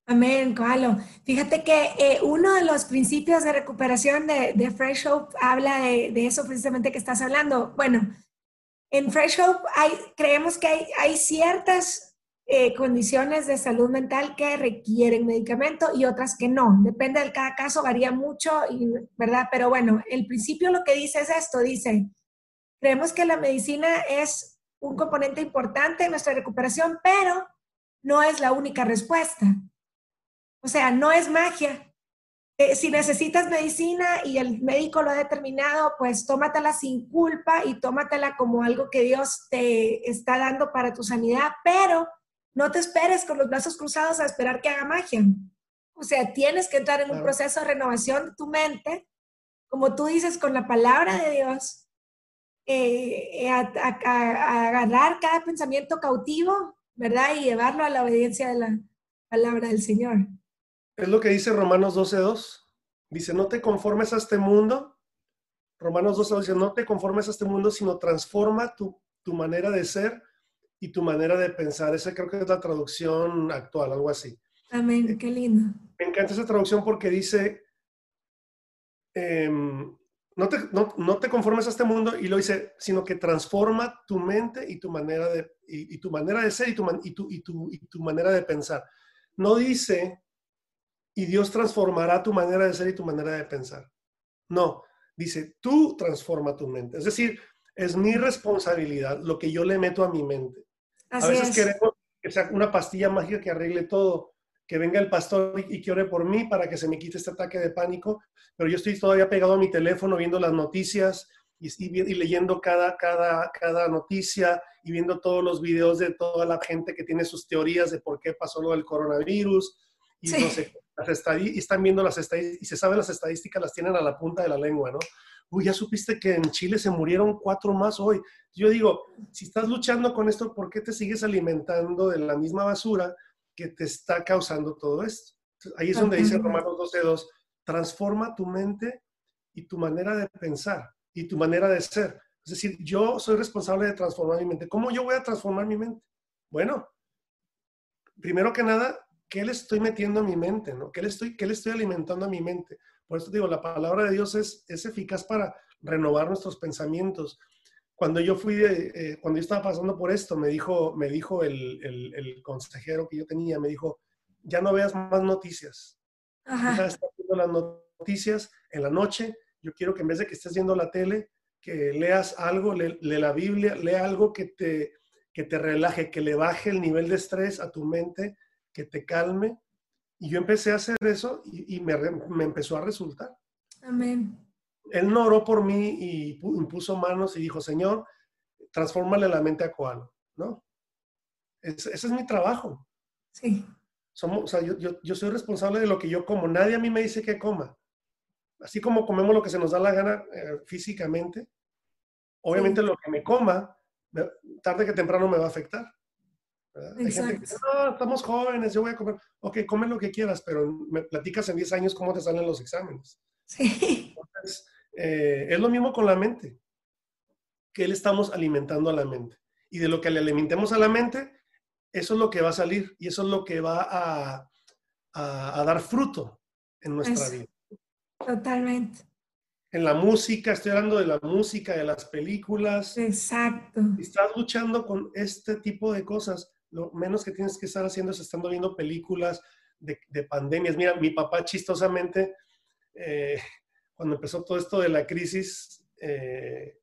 Amén, Coalo. Fíjate que eh, uno de los principios de recuperación de, Fresh Hope habla de, eso precisamente que estás hablando. Bueno, en Fresh Hope creemos que hay, hay ciertas eh, condiciones de salud mental que requieren medicamento y otras que no. Depende de cada caso, varía mucho, y, ¿verdad? Pero bueno, el principio lo que dice es esto, dice, creemos que la medicina es un componente importante en nuestra recuperación, pero no es la única respuesta. O sea, no es magia. Eh, si necesitas medicina y el médico lo ha determinado, pues tómatela sin culpa y tómatela como algo que Dios te está dando para tu sanidad, pero no te esperes con los brazos cruzados a esperar que haga magia. O sea, tienes que entrar en un proceso de renovación de tu mente, como tú dices, con la palabra de Dios, eh, a, a agarrar cada pensamiento cautivo, ¿verdad? Y llevarlo a la obediencia de la palabra del Señor. Es lo que dice Romanos 12.2. Dice, no te conformes a este mundo. Romanos 12.2 dice, no te conformes a este mundo, sino transforma tu, tu manera de ser y tu manera de pensar. Esa creo que es la traducción actual, algo así. Amén, eh, qué lindo. Me encanta esa traducción porque dice, em, no, te, no, te, conformes a este mundo y lo dice, sino que transforma tu mente y tu manera de, y, tu manera de ser y tu, y, tu, y, tu, y tu manera de pensar. No dice y Dios transformará tu manera de ser y tu manera de pensar. No, dice, tú transforma tu mente. Es decir, es mi responsabilidad lo que yo le meto a mi mente. a veces queremos que sea una pastilla mágica que arregle todo, que venga el pastor y, que ore por mí para que se me quite este ataque de pánico, pero yo estoy todavía pegado a mi teléfono viendo las noticias y, y, leyendo cada, cada, cada noticia y viendo todos los videos de toda la gente que tiene sus teorías de por qué pasó lo del coronavirus y no sé y están viendo las estadísticas, y se saben las estadísticas, las tienen a la punta de la lengua, ¿no? Uy, ya supiste que en Chile se murieron cuatro más hoy. Yo digo, si estás luchando con esto, ¿por qué te sigues alimentando de la misma basura que te está causando todo esto? Ahí es donde dice Romanos 12.2, transforma tu mente y tu manera de pensar y tu manera de ser. Es decir, yo soy responsable de transformar mi mente. ¿Cómo yo voy a transformar mi mente? Bueno, primero que nada, ¿qué le estoy metiendo a mi mente? ¿no? ¿Qué, le estoy, ¿Qué le estoy alimentando a mi mente? Por eso digo, la palabra de Dios es, es eficaz para renovar nuestros pensamientos. Cuando yo fui, eh, cuando yo estaba pasando por esto, me dijo, me dijo el, el, consejero que yo tenía, me dijo, ya no veas más noticias. Ajá. Estás viendo las noticias en la noche. Yo quiero que en vez de que estés viendo la tele, que leas algo, lee le la Biblia, lea algo que te, que te relaje, que le baje el nivel de estrés a tu mente que te calme. Y yo empecé a hacer eso y, me, me, empezó a resultar. Amén. Él no oró por mí y impuso manos y dijo, Señor, transfórmale la mente a Coalo, ¿no? ese es mi trabajo. Sí. Somos, o sea, yo, yo, yo, soy responsable de lo que yo como. Nadie a mí me dice que coma. Así como comemos lo que se nos da la gana eh, físicamente, obviamente lo que me coma, tarde que temprano me va a afectar. Hay gente que dice, no, estamos jóvenes, yo voy a comer. Ok, come lo que quieras, pero me platicas en 10 años cómo te salen los exámenes. Sí. Entonces, eh, es lo mismo con la mente. Que le estamos alimentando a la mente. Y de lo que le alimentemos a la mente, eso es lo que va a salir y eso es lo que va a, a, dar fruto en nuestra vida. Totalmente. En la música, estoy hablando de la música, de las películas. Exacto. estás luchando con este tipo de cosas, lo menos que tienes que estar haciendo es estando viendo películas de, pandemias. Mira, mi papá chistosamente, eh, cuando empezó todo esto de la crisis, eh,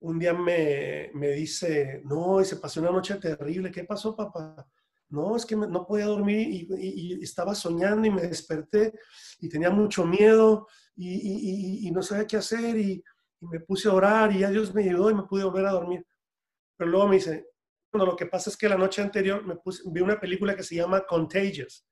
un día me, dice, no, y se pasó una noche terrible, ¿qué pasó, papá? No, es que no podía dormir y, estaba soñando y me desperté y tenía mucho miedo y, no sabía qué hacer y, me puse a orar y ya Dios me ayudó y me pude volver a dormir. Pero luego me dice, lo que pasa es que la noche anterior me puse, vi una película que se llama Contagious,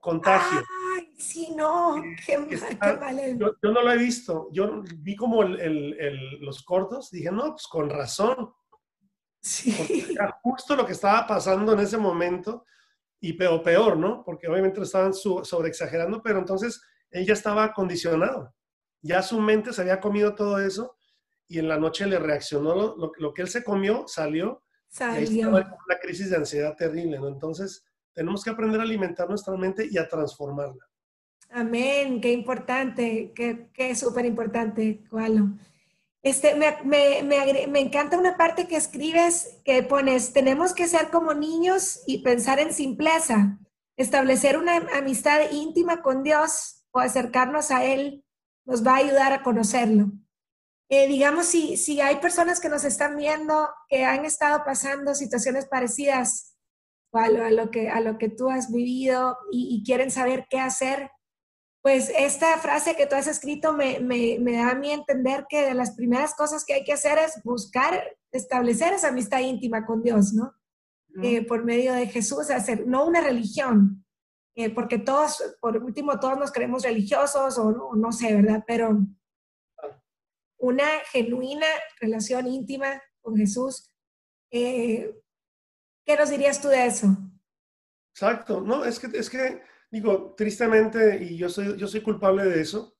Contagio. Ay, sí, no, qué, mal, yo, no lo he visto, yo vi como los cortos, dije, no, pues con razón. Sí. Era justo lo que estaba pasando en ese momento y peor, peor, ¿no? Porque obviamente lo estaban sobre exagerando, pero entonces ella estaba condicionado. Ya su mente se había comido todo eso y en la noche le reaccionó lo, lo, que él se comió, salió. Salió. una crisis de ansiedad terrible, ¿no? Entonces, tenemos que aprender a alimentar nuestra mente y a transformarla. Amén, qué importante, qué, qué súper importante, Cualo. Este, me, me, me, me, encanta una parte que escribes que pones, tenemos que ser como niños y pensar en simpleza, establecer una amistad íntima con Dios o acercarnos a Él nos va a ayudar a conocerlo. Eh, digamos, si, si hay personas que nos están viendo que han estado pasando situaciones parecidas a lo, a lo que, a lo que tú has vivido y, quieren saber qué hacer, pues esta frase que tú has escrito me, me, me, da a mí entender que de las primeras cosas que hay que hacer es buscar establecer esa amistad íntima con Dios, ¿no? Eh, por medio de Jesús, hacer, no una religión, eh, porque todos, por último, todos nos creemos religiosos o, no sé, ¿verdad? Pero una genuina relación íntima con Jesús. Eh, ¿Qué nos dirías tú de eso? Exacto, no, es que, es que digo, tristemente, y yo soy, yo soy culpable de eso,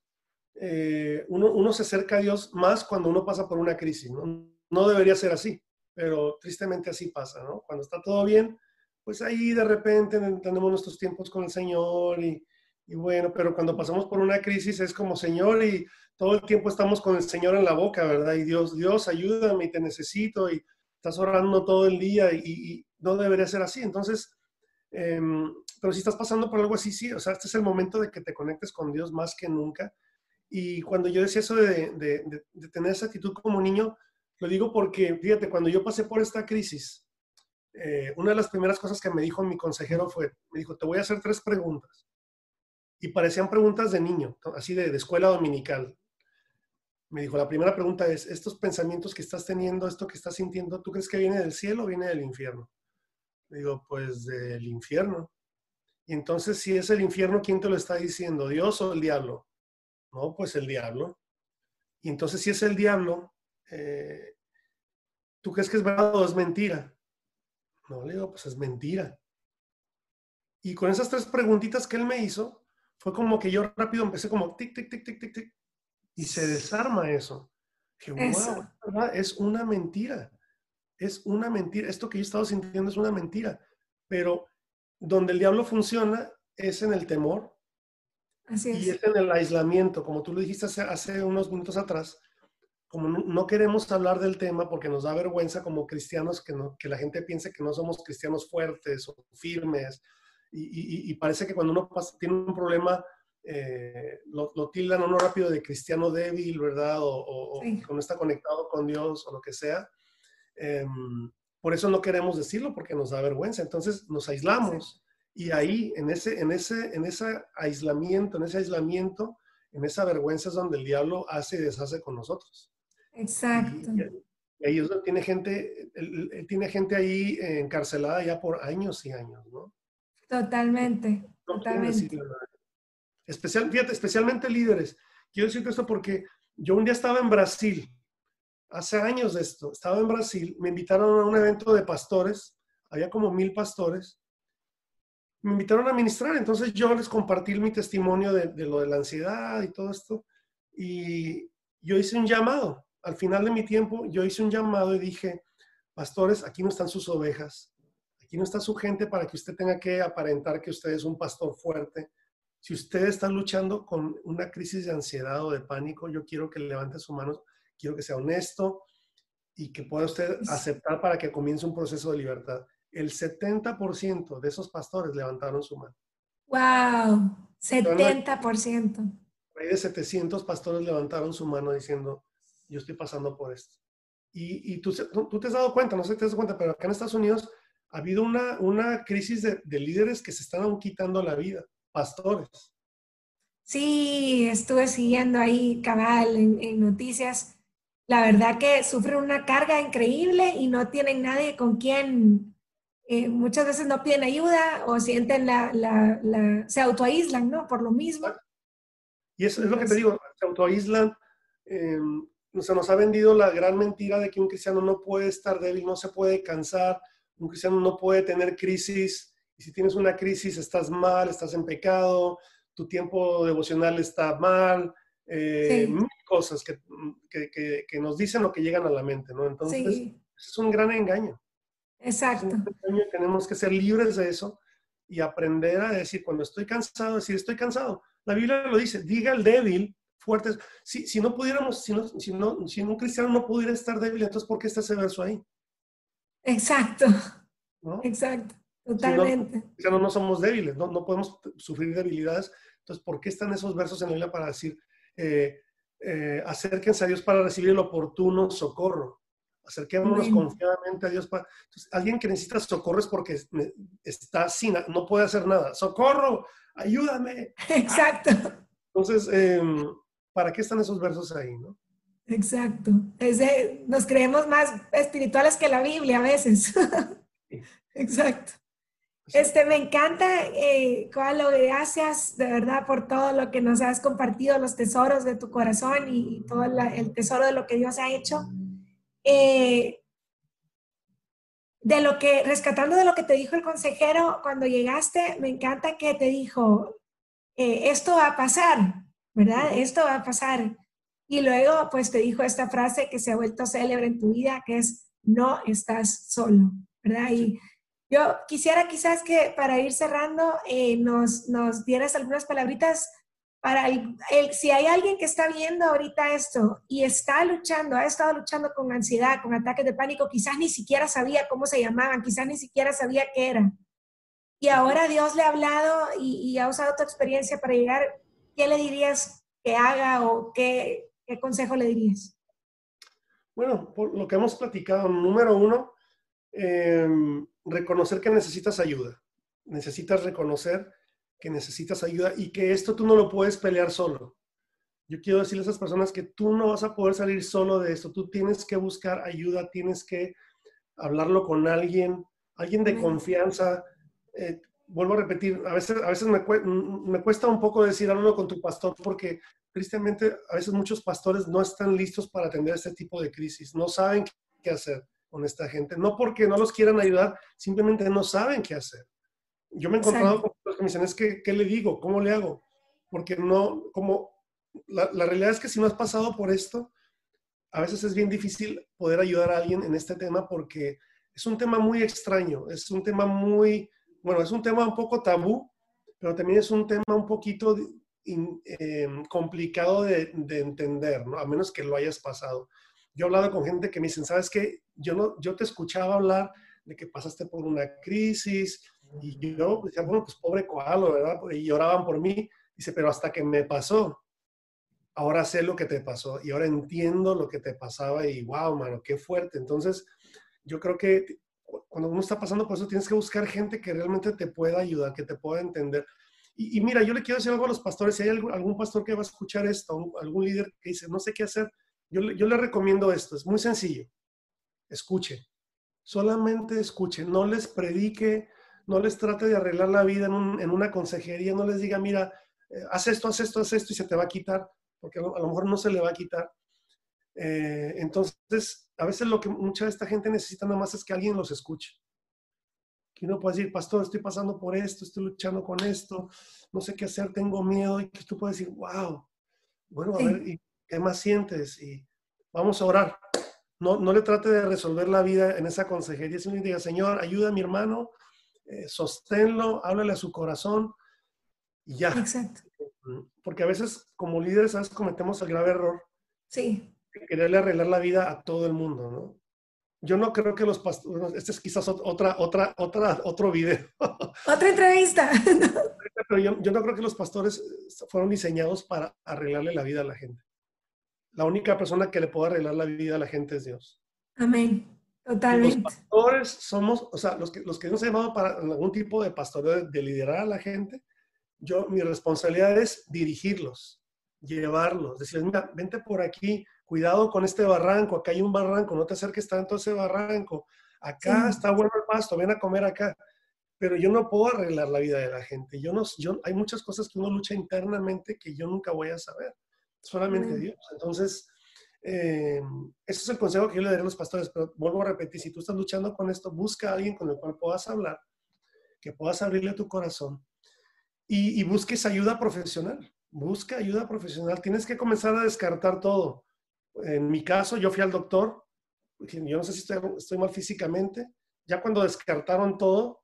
eh, uno, uno, se acerca a Dios más cuando uno pasa por una crisis, ¿no? No debería ser así, pero tristemente así pasa, ¿no? Cuando está todo bien, pues ahí de repente tenemos nuestros tiempos con el Señor y, y bueno, pero cuando pasamos por una crisis es como Señor y todo el tiempo estamos con el Señor en la boca, ¿verdad? Y Dios, Dios, ayúdame y te necesito y estás orando todo el día y, no debería ser así. Entonces, em, pero si estás pasando por algo así, sí, o sea, este es el momento de que te conectes con Dios más que nunca. Y cuando yo decía eso de, tener esa actitud como niño, lo digo porque, fíjate, cuando yo pasé por esta crisis, eh, una de las primeras cosas que me dijo mi consejero fue, me dijo, te voy a hacer tres preguntas. Y parecían preguntas de niño, así de escuela dominical. Me dijo, la primera pregunta es, estos pensamientos que estás teniendo, esto que estás sintiendo, ¿tú crees que viene del cielo o viene del infierno? Le digo, pues del infierno. Y entonces, si es el infierno, ¿quién te lo está diciendo? ¿Dios o el diablo? No, pues el diablo. Y entonces, si es el diablo, eh, ¿tú crees que es verdad o es mentira? No, le digo, pues es mentira. Y con esas tres preguntitas que él me hizo, fue como que yo rápido empecé como tic, tic, tic, tic, tic, tic. Y se desarma eso. Que, wow, es una mentira. Es una mentira. Esto que yo he estado sintiendo es una mentira. Pero donde el diablo funciona es en el temor. Así es. Y es en el aislamiento. Como tú lo dijiste hace, hace unos minutos atrás, como no, queremos hablar del tema porque nos da vergüenza como cristianos que, no, que la gente piense que no somos cristianos fuertes o firmes. Y, parece que cuando uno tiene un problema, eh, lo, lo, tildan uno rápido de cristiano débil, ¿verdad? O, que no está conectado con Dios o lo que sea. Em, por eso no queremos decirlo porque nos da vergüenza. Entonces nos aislamos y ahí, en ese, en, ese, en ese aislamiento, en ese aislamiento, en esa vergüenza es donde el diablo hace y deshace con nosotros. Exacto. Y, ahí tiene gente, tiene gente ahí encarcelada ya por años y años, ¿no? Totalmente, totalmente. Especial, fíjate, especialmente líderes. Quiero decirte esto porque yo un día estaba en Brasil, hace años de esto, estaba en Brasil, me invitaron a un evento de pastores, había como mil pastores, me invitaron a ministrar, entonces yo les compartí mi testimonio de, de lo de la ansiedad y todo esto, y yo hice un llamado al final de mi tiempo, yo hice un llamado y dije, pastores, aquí no están sus ovejas, aquí no está su gente para que usted tenga que aparentar que usted es un pastor fuerte. Si usted está luchando con una crisis de ansiedad o de pánico, yo quiero que levante su mano, quiero que sea honesto y que pueda usted aceptar para que comience un proceso de libertad. El 70% de esos pastores levantaron su mano. ¡Wow! 70%. Hay de 700 pastores levantaron su mano diciendo, yo estoy pasando por esto. Y, y tú, tú, te has dado cuenta, no sé si te has dado cuenta, pero acá en Estados Unidos ha habido una, una crisis de, de líderes que se están aún quitando la vida, pastores. Sí, estuve siguiendo ahí cabal en, noticias. La verdad que sufren una carga increíble y no tienen nadie con quien, eh, muchas veces no piden ayuda o sienten la, la, la, se autoaíslan, ¿no? Por lo mismo. Y eso es lo que te digo, se autoaíslan. Eh, se nos ha vendido la gran mentira de que un cristiano no puede estar débil, no se puede cansar, un cristiano no puede tener crisis. Y si tienes una crisis, estás mal, estás en pecado, tu tiempo devocional está mal, eh, mil cosas que, que, que, nos dicen o que llegan a la mente, ¿no? Entonces, es un gran engaño. Exacto. tenemos que ser libres de eso y aprender a decir, cuando estoy cansado, decir, estoy cansado. La Biblia lo dice, diga el débil, fuerte. Si, si no pudiéramos, si, no, si, no, si un cristiano no pudiera estar débil, entonces ¿por qué está ese verso ahí? Exacto. Exacto. Totalmente. Si no, no, somos débiles, no, no podemos sufrir debilidades entonces, ¿por qué están esos versos en la Biblia para decir, eh, eh, acérquense a Dios para recibir el oportuno socorro? Acerquémonos confiadamente a Dios para... Entonces, alguien que necesita socorro es porque está sin, no puede hacer nada. ¡Socorro! ¡Ayúdame! Exacto. Entonces, em, ¿para qué están esos versos ahí, no? Exacto. nos creemos más espirituales que la Biblia a veces. Exacto. Este, me encanta, eh, gracias de verdad por todo lo que nos has compartido, los tesoros de tu corazón y, todo el tesoro de lo que Dios ha hecho. Eh, de lo que, rescatando de lo que te dijo el consejero cuando llegaste, me encanta que te dijo, eh, esto va a pasar, ¿verdad? Esto va a pasar. Y luego, pues te dijo esta frase que se ha vuelto célebre en tu vida, que es, no estás solo, ¿verdad? Y yo quisiera quizás que para ir cerrando eh, nos, nos dieras algunas palabritas para el, si hay alguien que está viendo ahorita esto y está luchando, ha estado luchando con ansiedad, con ataques de pánico, quizás ni siquiera sabía cómo se llamaban, quizás ni siquiera sabía qué eran. Y ahora Dios le ha hablado y, ha usado tu experiencia para llegar, ¿qué le dirías que haga o qué, qué consejo le dirías? Bueno, por lo que hemos platicado, número uno, eh, reconocer que necesitas ayuda. Necesitas reconocer que necesitas ayuda y que esto tú no lo puedes pelear solo. Yo quiero decirle a esas personas que tú no vas a poder salir solo de esto. Tú tienes que buscar ayuda, tienes que hablarlo con alguien, alguien de confianza. Eh, vuelvo a repetir, a veces, a veces me, me, cuesta un poco decir hablo con tu pastor porque tristemente a veces muchos pastores no están listos para atender este tipo de crisis, no saben qué hacer con esta gente. No porque no los quieran ayudar, simplemente no saben qué hacer. Yo me he encontrado con los que me dicen, es que, ¿qué le digo? ¿Cómo le hago? Porque no, como, la, la, realidad es que si no has pasado por esto, a veces es bien difícil poder ayudar a alguien en este tema porque es un tema muy extraño, es un tema muy, bueno, es un tema un poco tabú, pero también es un tema un poquito em, complicado de, de, entender, ¿no? A menos que lo hayas pasado yo he hablado con gente que me dicen, ¿sabes qué? Yo, no, yo te escuchaba hablar de que pasaste por una crisis y yo decía, bueno, pues pobre Coalo, ¿verdad? Y lloraban por mí. Dice, pero hasta que me pasó, ahora sé lo que te pasó y ahora entiendo lo que te pasaba y wow, mano, qué fuerte. Entonces, yo creo que cuando uno está pasando por eso, tienes que buscar gente que realmente te pueda ayudar, que te pueda entender. Y, mira, yo le quiero decir algo a los pastores, si hay algún, algún pastor que va a escuchar esto, algún líder que dice, no sé qué hacer, yo, le recomiendo esto, es muy sencillo. Escuche, solamente escuche, no les predique, no les trate de arreglar la vida en, una consejería, no les diga, mira, eh, haz esto, haz esto, haz esto y se te va a quitar, porque a lo, mejor no se le va a quitar. Eh, entonces, a veces lo que mucha de esta gente necesita nada más es que alguien los escuche. Que uno puede decir, pastor, estoy pasando por esto, estoy luchando con esto, no sé qué hacer, tengo miedo, y que tú puedes decir, wow, bueno, a ver, ¿qué más sientes? Y vamos a orar. No, no le trate de resolver la vida en esa consejería, sino diga, Señor, ayuda a mi hermano, eh, sosténlo, háblale a su corazón y ya. Exacto. Porque a veces como líderes, ¿sabes? Cometemos el grave error. Sí. De quererle arreglar la vida a todo el mundo, ¿no? Yo no creo que los pastores, este es quizás otra, otra, otra, otro video. Otra entrevista. Pero yo, yo no creo que los pastores fueron diseñados para arreglarle la vida a la gente la única persona que le puede arreglar la vida a la gente es Dios. Amén. Totalmente. Los pastores somos, o sea, los que, los que hemos llamado para algún tipo de pastoreo de, liderar a la gente, yo, mi responsabilidad es dirigirlos, llevarlos, decirles, mira, vente por aquí, cuidado con este barranco, acá hay un barranco, no te acerques tanto a ese barranco, acá está bueno el pasto, ven a comer acá. Pero yo no puedo arreglar la vida de la gente. Yo no, yo, hay muchas cosas que uno lucha internamente que yo nunca voy a saber. Solamente Dios. Entonces, eh, ese es el consejo que yo le daría a los pastores. Pero vuelvo a repetir, si tú estás luchando con esto, busca a alguien con el cual puedas hablar, que puedas abrirle tu corazón y, y busques ayuda profesional. Busca ayuda profesional. Tienes que comenzar a descartar todo. En mi caso, yo fui al doctor. Yo no sé si estoy, estoy mal físicamente. Ya cuando descartaron todo,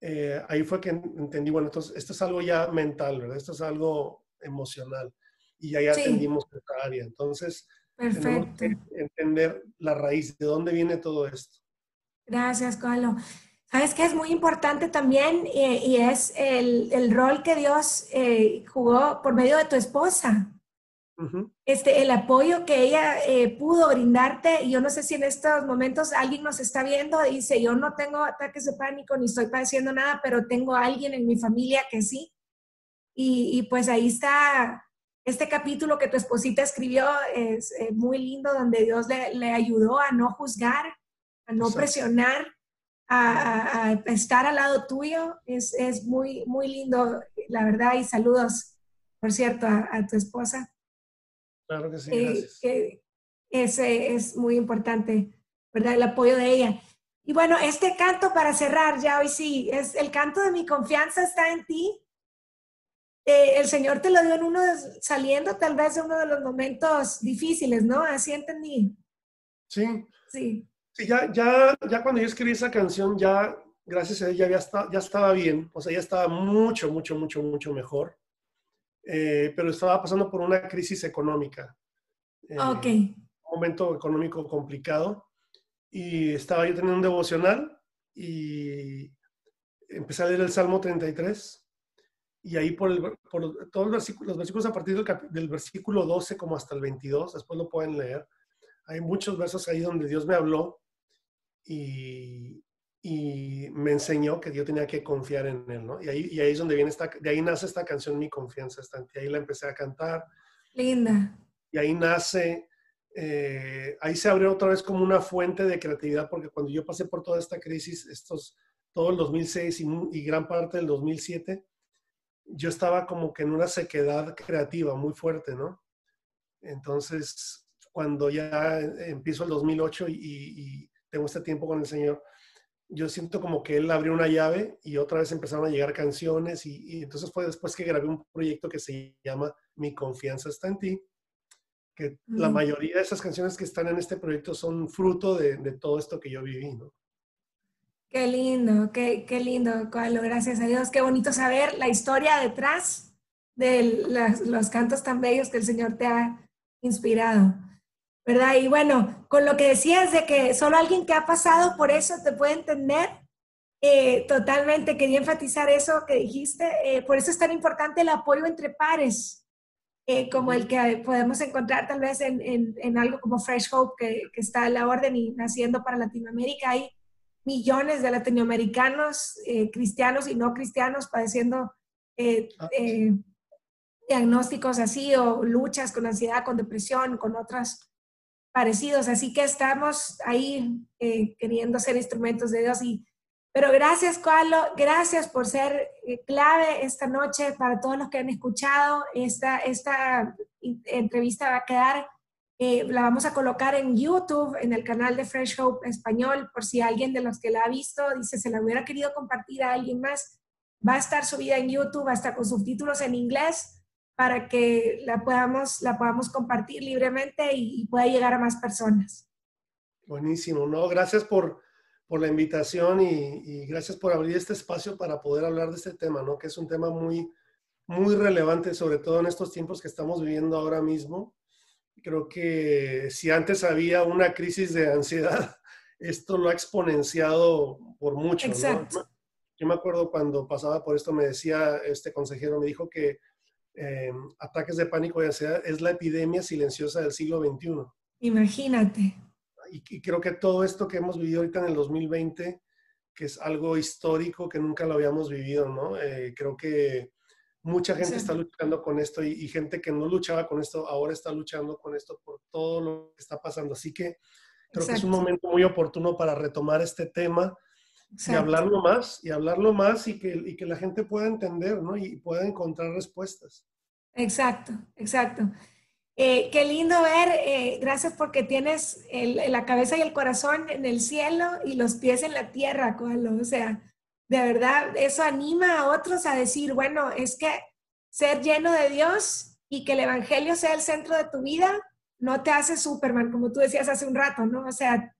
eh, ahí fue que entendí, bueno, entonces esto es algo ya mental, ¿verdad? Esto es algo emocional. Y ya, ya atendimos esta área. Entonces, tenemos que entender la raíz, de dónde viene todo esto. Gracias, Carlos. Sabes que es muy importante también eh, y es el, el, rol que Dios eh, jugó por medio de tu esposa. este, el apoyo que ella eh, pudo brindarte. Y yo no sé si en estos momentos alguien nos está viendo y dice, yo no tengo ataques de pánico ni estoy padeciendo nada, pero tengo a alguien en mi familia que sí. Y, y pues ahí está este capítulo que tu esposita escribió, es muy lindo, donde Dios le, le, ayudó a no juzgar, a no presionar a, estar al lado tuyo. Es, es, muy, muy lindo, la verdad, y saludos, por cierto, a, tu esposa. Claro que sí, eh, gracias. ese es muy importante, ¿verdad? El apoyo de ella. Y bueno, este canto para cerrar, ya hoy sí, es el canto de mi confianza está en ti. Eh, el Señor te lo dio en uno de, saliendo tal vez de uno de los momentos difíciles, ¿no? Así entendí. Sí. Sí. Sí, ya, ya, ya cuando yo escribí esa canción, ya, gracias a Dios, ya, ya, ya estaba bien, o sea, ya estaba mucho, mucho, mucho, mucho mejor, eh, pero estaba pasando por una crisis económica. Eh, ok. Un momento económico complicado, y estaba yo teniendo un devocional, y empecé a leer el Salmo 33, y ahí por, el, por todos los versículos, los versículos a partir del, del versículo 12 como hasta el 22, después lo pueden leer, hay muchos versos ahí donde Dios me habló y, me enseñó que yo tenía que confiar en Él, ¿no? Y ahí, y ahí es donde viene esta, de ahí nace esta canción, Mi Confianza en ti. Ahí la empecé a cantar. Linda. Y ahí nace, eh, ahí se abrió otra vez como una fuente de creatividad, porque cuando yo pasé por toda esta crisis, estos, todo el 2006 y, y gran parte del 2007, yo estaba como que en una sequedad creativa muy fuerte, ¿no? Entonces, cuando ya empiezo el 2008 y, y, tengo este tiempo con el Señor, yo siento como que Él abrió una llave y otra vez empezaron a llegar canciones y, entonces fue después que grabé un proyecto que se llama Mi confianza está en ti, que la mayoría de esas canciones que están en este proyecto son fruto de, de todo esto que yo viví, ¿no? Qué lindo, qué, qué lindo, Carlos, gracias a Dios. Qué bonito saber la historia detrás de los cantos tan bellos que el Señor te ha inspirado. ¿verdad? Y bueno, con lo que decías de que solo alguien que ha pasado por eso te puede entender, eh, totalmente quería enfatizar eso que dijiste. Eh, por eso es tan importante el apoyo entre pares, eh, como el que podemos encontrar tal vez en, en, en algo como Fresh Hope, que, que, está a la orden y naciendo para Latinoamérica. Hay millones de latinoamericanos, cristianos y no cristianos, padeciendo ah, diagnósticos así o luchas con ansiedad, con depresión, con otras parecidos. Así que estamos ahí eh, queriendo ser instrumentos de Dios. Y, pero gracias, Carlos, gracias por ser eh, clave esta noche para todos los que han escuchado. Esta, esta entrevista va a quedar, eh, la vamos a colocar en YouTube, en el canal de Fresh Hope Español, por si alguien de los que la ha visto dice se la hubiera querido compartir a alguien más. Va a estar subida en YouTube hasta con subtítulos en inglés para que la podamos, la podamos compartir libremente y, pueda llegar a más personas. Buenísimo, ¿no? Gracias por, por la invitación y, y, gracias por abrir este espacio para poder hablar de este tema, ¿no? Que es un tema muy, muy relevante, sobre todo en estos tiempos que estamos viviendo ahora mismo. Creo que si antes había una crisis de ansiedad, esto lo ha exponenciado por mucho. Exacto. ¿no? Yo me acuerdo cuando pasaba por esto, me decía este consejero, me dijo que eh, ataques de pánico y ansiedad es la epidemia silenciosa del siglo XXI. Imagínate. Y, creo que todo esto que hemos vivido ahorita en el 2020, que es algo histórico que nunca lo habíamos vivido, ¿no? Eh, creo que Mucha gente está luchando con esto y, gente que no luchaba con esto ahora está luchando con esto por todo lo que está pasando. Así que creo que es un momento muy oportuno para retomar este tema y hablarlo más, y hablarlo más y que, y que la gente pueda entender, ¿no? Y pueda encontrar respuestas. Exacto, exacto. Eh, qué lindo ver, eh, gracias porque tienes la cabeza y el corazón en el cielo y los pies en la tierra, O sea, de verdad, eso anima a otros a decir, bueno, es que ser lleno de Dios y que el Evangelio sea el centro de tu vida no te hace Superman, como tú decías hace un rato, ¿no? O sea,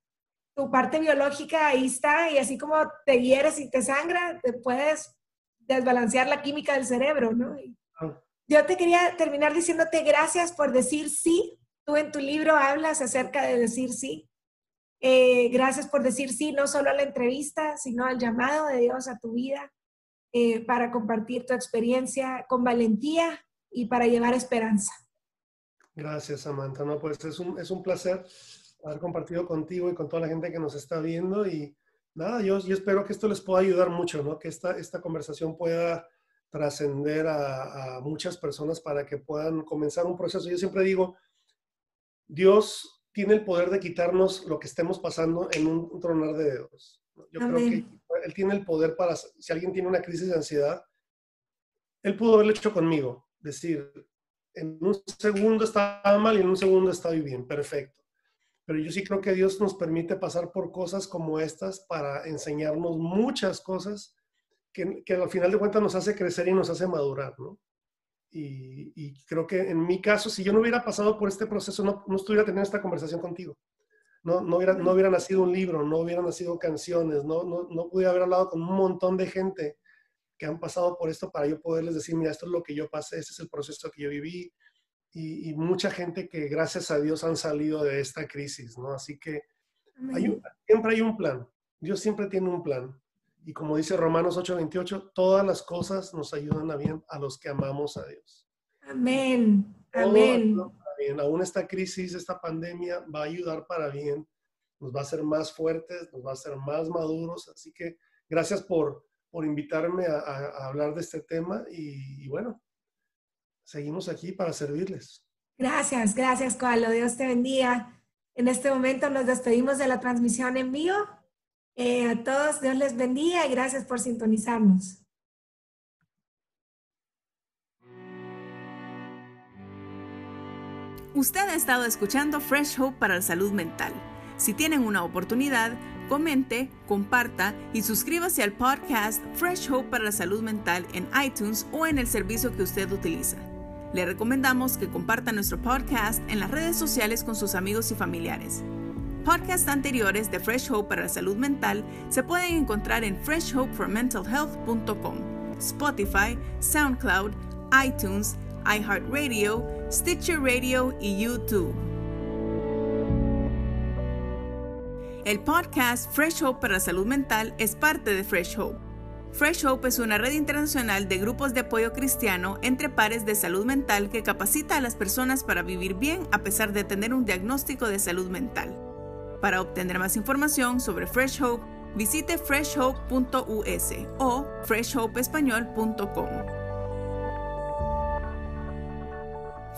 tu parte biológica ahí está y así como te hieres y te sangra, te puedes desbalancear la química del cerebro, ¿no? Yo te quería terminar diciéndote gracias por decir sí. Tú en tu libro hablas acerca de decir sí. Eh, gracias por decir sí, no solo a la entrevista, sino al llamado de Dios a tu vida eh, para compartir tu experiencia con valentía y para llevar esperanza. Gracias, Samantha. No, pues es un, es un placer haber compartido contigo y con toda la gente que nos está viendo. Y nada, yo, yo espero que esto les pueda ayudar mucho, ¿no? Que esta, esta conversación pueda trascender a, muchas personas para que puedan comenzar un proceso. Yo siempre digo, Dios tiene el poder de quitarnos lo que estemos pasando en un, tronar de dedos. Yo creo que Él tiene el poder para, si alguien tiene una crisis de ansiedad, Él pudo haberlo hecho conmigo, decir, en un segundo estaba mal y en un segundo estoy bien, perfecto. Pero yo sí creo que Dios nos permite pasar por cosas como estas para enseñarnos muchas cosas que, al final de cuentas nos hace crecer y nos hace madurar, ¿no? Y, creo que en mi caso, si yo no hubiera pasado por este proceso, no, no estuviera teniendo esta conversación contigo. No, no, hubiera, no hubiera nacido un libro, no hubieran nacido canciones, no, no, no pudiera haber hablado con un montón de gente que han pasado por esto para yo poderles decir, mira, esto es lo que yo pasé, este es el proceso que yo viví. Y, mucha gente que gracias a Dios han salido de esta crisis, ¿no? Así que siempre hay un plan. Dios siempre tiene un plan. Y como dice Romanos 8:28, todas las cosas nos ayudan a bien a los que amamos a Dios. Amén. Amén. Aún esta crisis, esta pandemia va a ayudar para bien, nos va a hacer más fuertes, nos va a hacer más maduros. Así que gracias por, por invitarme a, hablar de este tema y, bueno, seguimos aquí para servirles. Gracias, gracias, Coalo. Dios te bendiga. En este momento nos despedimos de la transmisión en vivo eh, a todos, Dios les bendiga y gracias por sintonizarnos. Usted ha estado escuchando Fresh Hope para la salud mental. Si tienen una oportunidad, comente, comparta y suscríbase al podcast Fresh Hope para la salud mental en iTunes o en el servicio que usted utiliza. Le recomendamos que comparta nuestro podcast en las redes sociales con sus amigos y familiares. Podcasts anteriores de Fresh Hope para la salud mental se pueden encontrar en freshhopeformentalhealth.com, Spotify, SoundCloud, iTunes, iHeartRadio, Stitcher Radio y YouTube. El podcast Fresh Hope para la salud mental es parte de Fresh Hope. Fresh Hope es una red internacional de grupos de apoyo cristiano entre pares de salud mental que capacita a las personas para vivir bien a pesar de tener un diagnóstico de salud mental. Para obtener más información sobre Fresh Hope, visite freshhope.us o freshhopeespañol.com.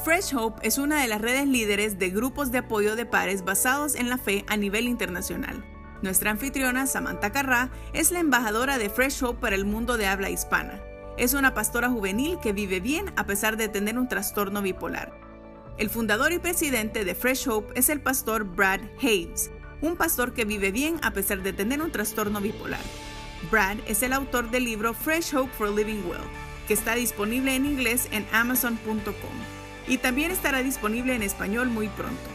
Fresh Hope es una de las redes líderes de grupos de apoyo de pares basados en la fe a nivel internacional. Nuestra anfitriona, Samantha Carrá, es la embajadora de Fresh Hope para el mundo de habla hispana. Es una pastora juvenil que vive bien a pesar de tener un trastorno bipolar. El fundador y presidente de Fresh Hope es el pastor Brad Hayes, un pastor que vive bien a pesar de tener un trastorno bipolar. Brad es el autor del libro Fresh Hope for Living Well, que está disponible en inglés en amazon.com y también estará disponible en español muy pronto.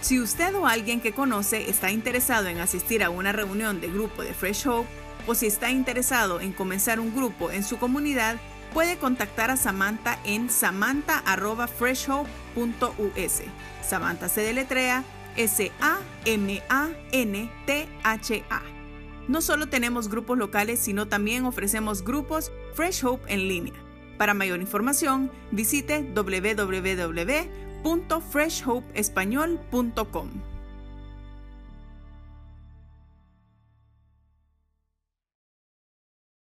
Si usted o alguien que conoce está interesado en asistir a una reunión de grupo de Fresh Hope o si está interesado en comenzar un grupo en su comunidad, puede contactar a Samantha en samantha.freshhope.us. Samantha se deletrea S-A-M-A-N-T-H-A. No solo tenemos grupos locales, sino también ofrecemos grupos Fresh Hope en línea. Para mayor información, visite www.freshhopeespañol.com.